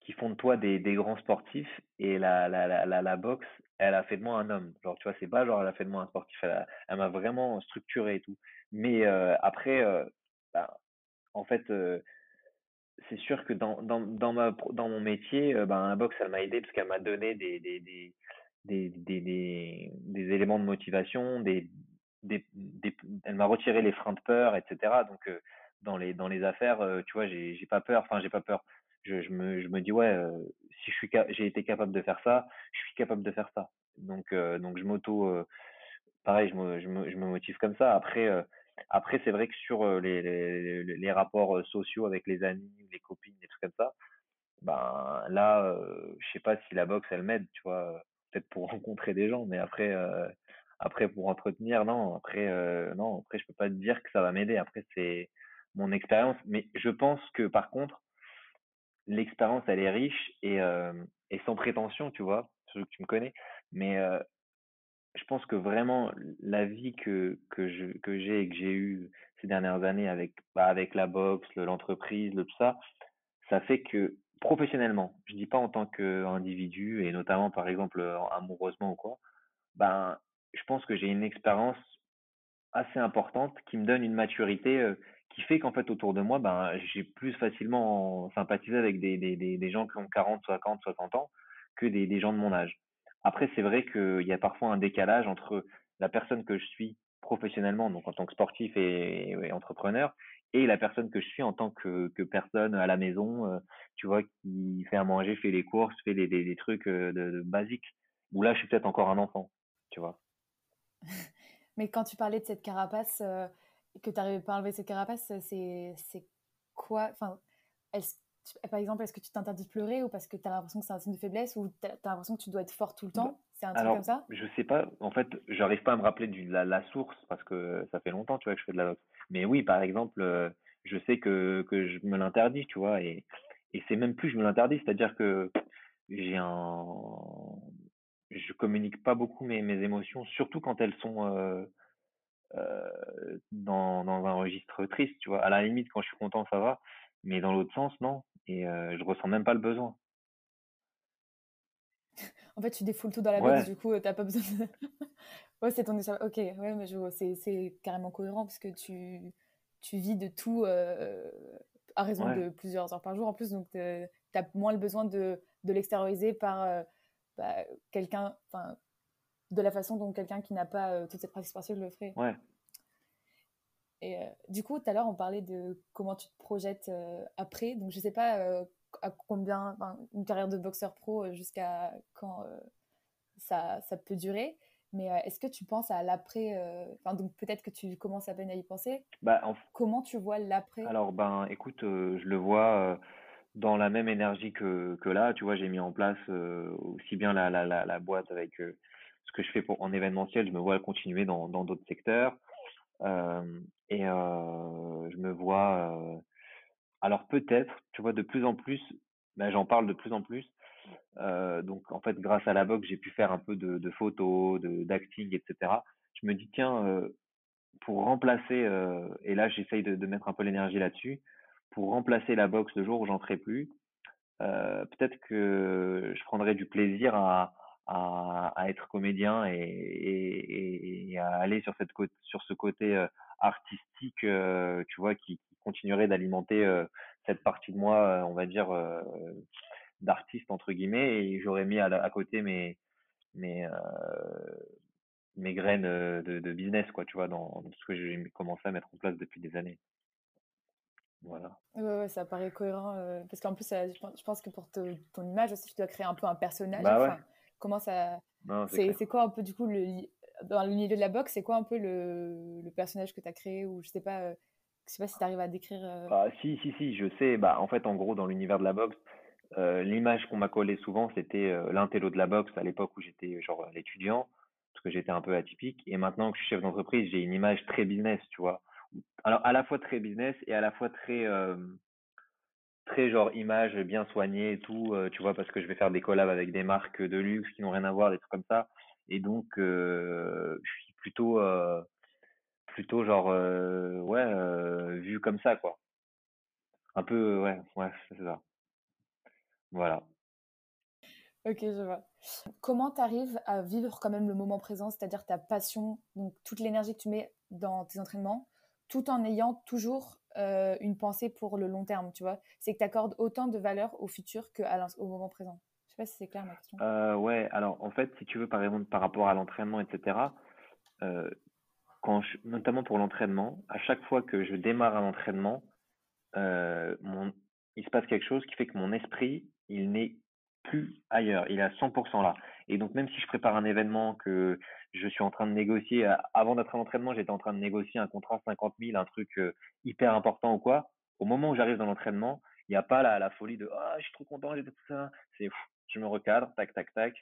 qui font de toi des, grands sportifs et la, la, la, la, boxe, elle a fait de moi un homme. Genre, tu vois, c'est pas genre elle a fait de moi un sportif, elle, m'a vraiment structuré et tout. Mais euh, après, euh, bah, en fait, c'est sûr que dans, dans, dans ma, dans mon métier, ben, la boxe, elle m'a aidé parce qu'elle m'a donné des, des, des, des, des, éléments de motivation, des, des, des, elle m'a retiré les freins de peur, etc. Donc, euh, dans les, dans les affaires, euh, tu vois, j'ai, pas peur, enfin, j'ai pas peur. Je, je me, je me dis, ouais, euh, si je suis, j'ai été capable de faire ça, je suis capable de faire ça. Donc, donc je m'auto, pareil, je me, je me, motive comme ça. Après, après, c'est vrai que sur les, les, les rapports sociaux avec les amis, les copines, des trucs comme ça, ben là, je sais pas si la boxe elle m'aide, tu vois, peut-être pour rencontrer des gens, mais après, euh, après pour entretenir, non, après, euh, non, après je peux pas te dire que ça va m'aider. Après c'est mon expérience, mais je pense que par contre, l'expérience elle est riche et euh, et sans prétention, tu vois, tu me connais, mais je pense que vraiment la vie que que je que j'ai et que j'ai eue ces dernières années avec bah, avec la boxe, le- l'entreprise, le tout ça, ça fait que professionnellement, je dis pas en tant qu'individu et notamment par exemple euh, amoureusement ou quoi, ben je pense que j'ai une expérience assez importante qui me donne une maturité euh, qui fait qu'en fait autour de moi, ben j'ai plus facilement sympathisé avec des, des, des, gens qui ont 40, 50, 60 ans que des, des gens de mon âge. Après, c'est vrai qu'il y a parfois un décalage entre la personne que je suis professionnellement, donc en tant que sportif et entrepreneur, et la personne que je suis en tant que, que personne à la maison, euh, tu vois, qui fait à manger, fait les courses, fait des, des, des trucs euh, de, de basiques. Où là, je suis peut-être encore un enfant, tu vois. Mais quand tu parlais de cette carapace, euh, que tu n'arrivais pas à enlever cette carapace, c'est quoi Enfin, par exemple, est-ce que tu t'interdis de pleurer ou parce que tu as l'impression que c'est un signe de faiblesse ou tu as, l'impression que tu dois être fort tout le Bah, temps? C'est un truc comme alors, ça? je sais pas, en fait, j'arrive pas à me rappeler la, la source parce que ça fait longtemps, tu vois, que je fais de la boxe. Mais oui, par exemple, euh, je sais que, que je me l'interdis, tu vois, et, et c'est même plus je me l'interdis, c'est-à-dire que j'ai un, je communique pas beaucoup mes, mes émotions, surtout quand elles sont euh, euh, dans, dans un registre triste, tu vois. À la limite, quand je suis content, ça va, mais dans l'autre sens, non. Et euh, je ressens même pas le besoin. En fait, tu défoules tout dans la Ouais, du coup, tu n'as pas besoin de... Ouais, c'est ton... Ok, ouais, mais je c'est carrément cohérent parce que tu, tu vis de tout euh, à raison ouais, de plusieurs heures par jour en plus, donc tu as moins le besoin de, de l'extérioriser par euh, bah, quelqu'un, enfin, de la façon dont quelqu'un qui n'a pas euh, toute cette pratique sportive le ferait. ouais. Et euh, du coup, tout à l'heure, on parlait de comment tu te projettes euh, après. Donc, je sais pas euh, à combien, enfin, une carrière de boxeur pro euh, jusqu'à quand euh, ça, ça peut durer. Mais euh, est-ce que tu penses à l'après Enfin, donc peut-être que tu commences à peine à y penser. Bah, en Comment tu vois l'après? Alors ben écoute, je le vois dans la même énergie que, que là, tu vois, j'ai mis en place aussi bien la, la, la, la boîte avec ce que je fais pour, en événementiel, je me vois continuer dans, dans d'autres secteurs. Euh, et euh, je me vois, alors peut-être, tu vois, de plus en plus, ben, j'en parle de plus en plus. Donc en fait, grâce à la boxe, j'ai pu faire un peu de, photos, d'acting, etc. Je me dis, tiens, pour remplacer, et là j'essaye de, mettre un peu l'énergie là-dessus, pour remplacer la boxe le jour où j'en ferai plus, peut-être que je prendrai du plaisir à, être comédien et, à aller sur, sur ce côté artistique, tu vois, qui, qui continuerait d'alimenter euh, cette partie de moi, euh, on va dire, euh, d'artiste, entre guillemets, et j'aurais mis à, la- à côté mes, mes, mes graines de, de business, quoi, tu vois, dans, dans ce que j'ai commencé à mettre en place depuis des années. Voilà. Ouais, ouais, ça paraît cohérent. euh, parce qu'en plus, ça- je pense que pour te- ton image aussi, tu dois créer un peu un personnage. Bah ouais, Enfin, comment ça. c'est quoi un peu du coup le dans le milieu de la boxe, c'est quoi un peu le, le personnage que tu as créé ou je sais pas je sais pas si tu arrives à décrire Ah, si, si, si, je sais. Bah, en fait, en gros, dans l'univers de la boxe, euh, l'image qu'on m'a collée souvent, c'était euh, l'intello de la boxe à l'époque où j'étais genre l'étudiant, parce que j'étais un peu atypique. Et maintenant que je suis chef d'entreprise, j'ai une image très business, tu vois. Alors, à la fois très business et à la fois très, très genre image bien soignée et tout, tu vois, parce que je vais faire des collabs avec des marques de luxe qui n'ont rien à voir, des trucs comme ça. Et donc, je suis plutôt, plutôt genre, ouais, vu comme ça, quoi. Un peu, ouais, ouais, c'est ça. Voilà. Ok, je vois. Comment tu arrives à vivre quand même le moment présent, c'est-à-dire ta passion, donc toute l'énergie que tu mets dans tes entraînements, tout en ayant toujours euh, une pensée pour le long terme, tu vois? C'est que tu accordes autant de valeur au futur qu'au moment présent. Je sais pas si c'est clair ma question. Euh, ouais, alors en fait, si tu veux, par exemple, par rapport à l'entraînement, etc., euh, notamment pour l'entraînement, à chaque fois que je démarre un entraînement, mon, il se passe quelque chose qui fait que mon esprit, il n'est plus ailleurs. Il est à 100% là. Et donc, même si je prépare un événement que je suis en train de négocier, avant d'être à l'entraînement, j'étais en train de négocier un contrat 50 000, un truc euh, hyper important ou quoi. Au moment où j'arrive dans l'entraînement, il n'y a pas la, folie de ah, je suis trop content, j'ai tout ça. C'est je me recadre, tac, tac, tac.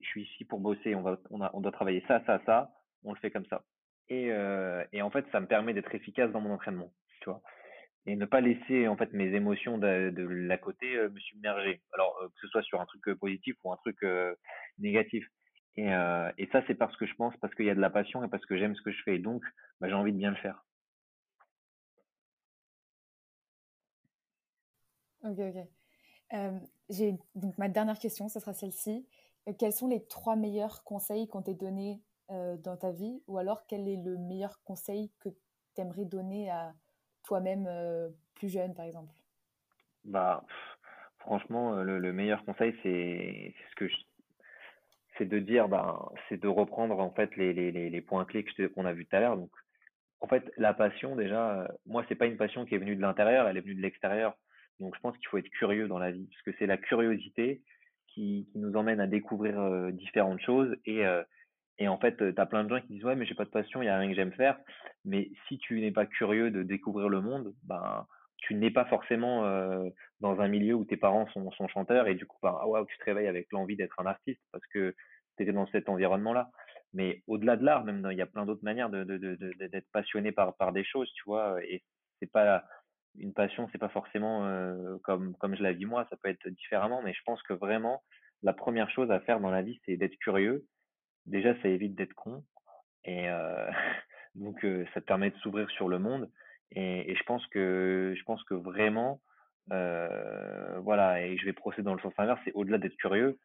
Je suis ici pour bosser, on doit travailler ça, ça, ça. On le fait comme ça. Et, euh, et en fait, ça me permet d'être efficace dans mon entraînement. Tu vois? Et ne pas laisser en fait mes émotions de, de la côté euh, me submerger. Alors euh, que ce soit sur un truc positif ou un truc négatif. Et, et ça c'est parce que je pense, parce qu'il y a de la passion et parce que j'aime ce que je fais. Donc bah, j'ai envie de bien le faire. Ok ok. j'ai donc ma dernière question, ce sera celle-ci. quels sont les trois meilleurs conseils qu'on t'ait donnés dans ta vie, ou alors quel est le meilleur conseil que tu aimerais donner à toi-même euh, plus jeune, par exemple? Bah, franchement, euh, le, meilleur conseil, c'est c'est de dire, bah, c'est de reprendre en fait les, les, les points clés qu'on a vus tout à l'heure. Donc, en fait, la passion, déjà, euh, moi, c'est pas une passion qui est venue de l'intérieur, elle est venue de l'extérieur. Donc, je pense qu'il faut être curieux dans la vie, parce que c'est la curiosité qui, qui, nous emmène à découvrir différentes choses et et en fait, tu as plein de gens qui disent ouais, mais j'ai pas de passion, il y a rien que j'aime faire. Mais si tu n'es pas curieux de découvrir le monde, ben tu n'es pas forcément dans un milieu où tes parents sont, sont chanteurs et du coup, ben, ah, tu te réveilles avec l'envie d'être un artiste parce que tu étais dans cet environnement-là. Mais au-delà de l'art, même il y a plein d'autres manières d'être passionné par, par des choses, tu vois. Et c'est pas une passion, c'est pas forcément comme, comme je la vis moi, ça peut être différemment. Mais je pense que vraiment, la première chose à faire dans la vie, c'est d'être curieux déjà, ça évite d'être con. Et donc, ça te permet de s'ouvrir sur le monde. Et, je pense que, je pense que vraiment, voilà, et je vais procéder dans le sens inverse, c'est au-delà d'être curieux,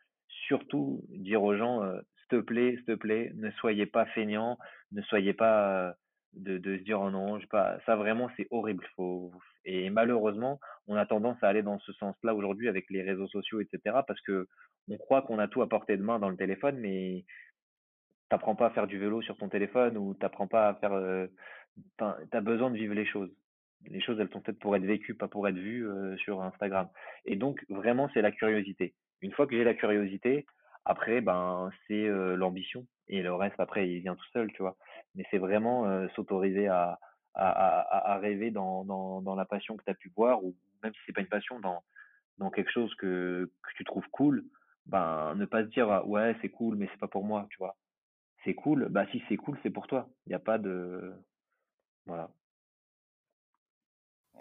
surtout dire aux gens, s'il te plaît, s'il te plaît, ne soyez pas feignants, ne soyez pas de, se dire oh non, je pas, ça vraiment c'est horrible. Et malheureusement, on a tendance à aller dans ce sens-là aujourd'hui avec les réseaux sociaux, etc. Parce que on croit qu'on a tout à portée de main dans le téléphone, mais t'apprends pas à faire du vélo sur ton téléphone ou t'apprends pas à faire. Euh, tu as besoin de vivre les choses. Les choses, elles sont faites pour être vécues, pas pour être vues euh, sur Instagram. Et donc, vraiment, c'est la curiosité. Une fois que j'ai la curiosité, après, ben, c'est euh, l'ambition. Et le reste, après, il vient tout seul, tu vois. Mais c'est vraiment s'autoriser à, rêver dans, la passion que tu as pu voir, ou même si c'est pas une passion, dans, quelque chose que, que tu trouves cool, ben, ne pas se dire, ouais, c'est cool, mais c'est pas pour moi, tu vois c'est cool, bah si c'est cool, c'est pour toi. Il n'y a pas de. Voilà.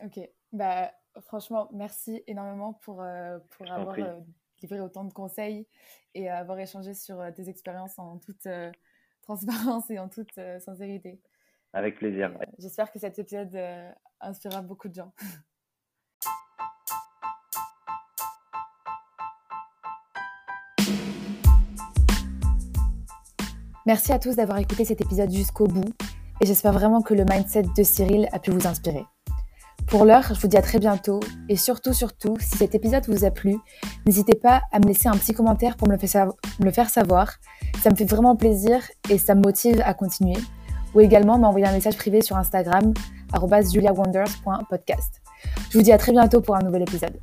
Ok. Bah, franchement, merci énormément pour, euh, pour avoir euh, livré autant de conseils et avoir échangé sur euh, tes expériences en toute transparence et en toute sincérité. Avec plaisir. J'espère que cet épisode inspirera beaucoup de gens. Merci à tous d'avoir écouté cet épisode jusqu'au bout et j'espère vraiment que le mindset de Cyril a pu vous inspirer. Pour l'heure, je vous dis à très bientôt et surtout, surtout, si cet épisode vous a plu, n'hésitez pas à me laisser un petit commentaire pour me le faire savoir. Ça me fait vraiment plaisir et ça me motive à continuer. Ou également m'envoyer un message privé sur Instagram, juliawonders.podcast. Je vous dis à très bientôt pour un nouvel épisode.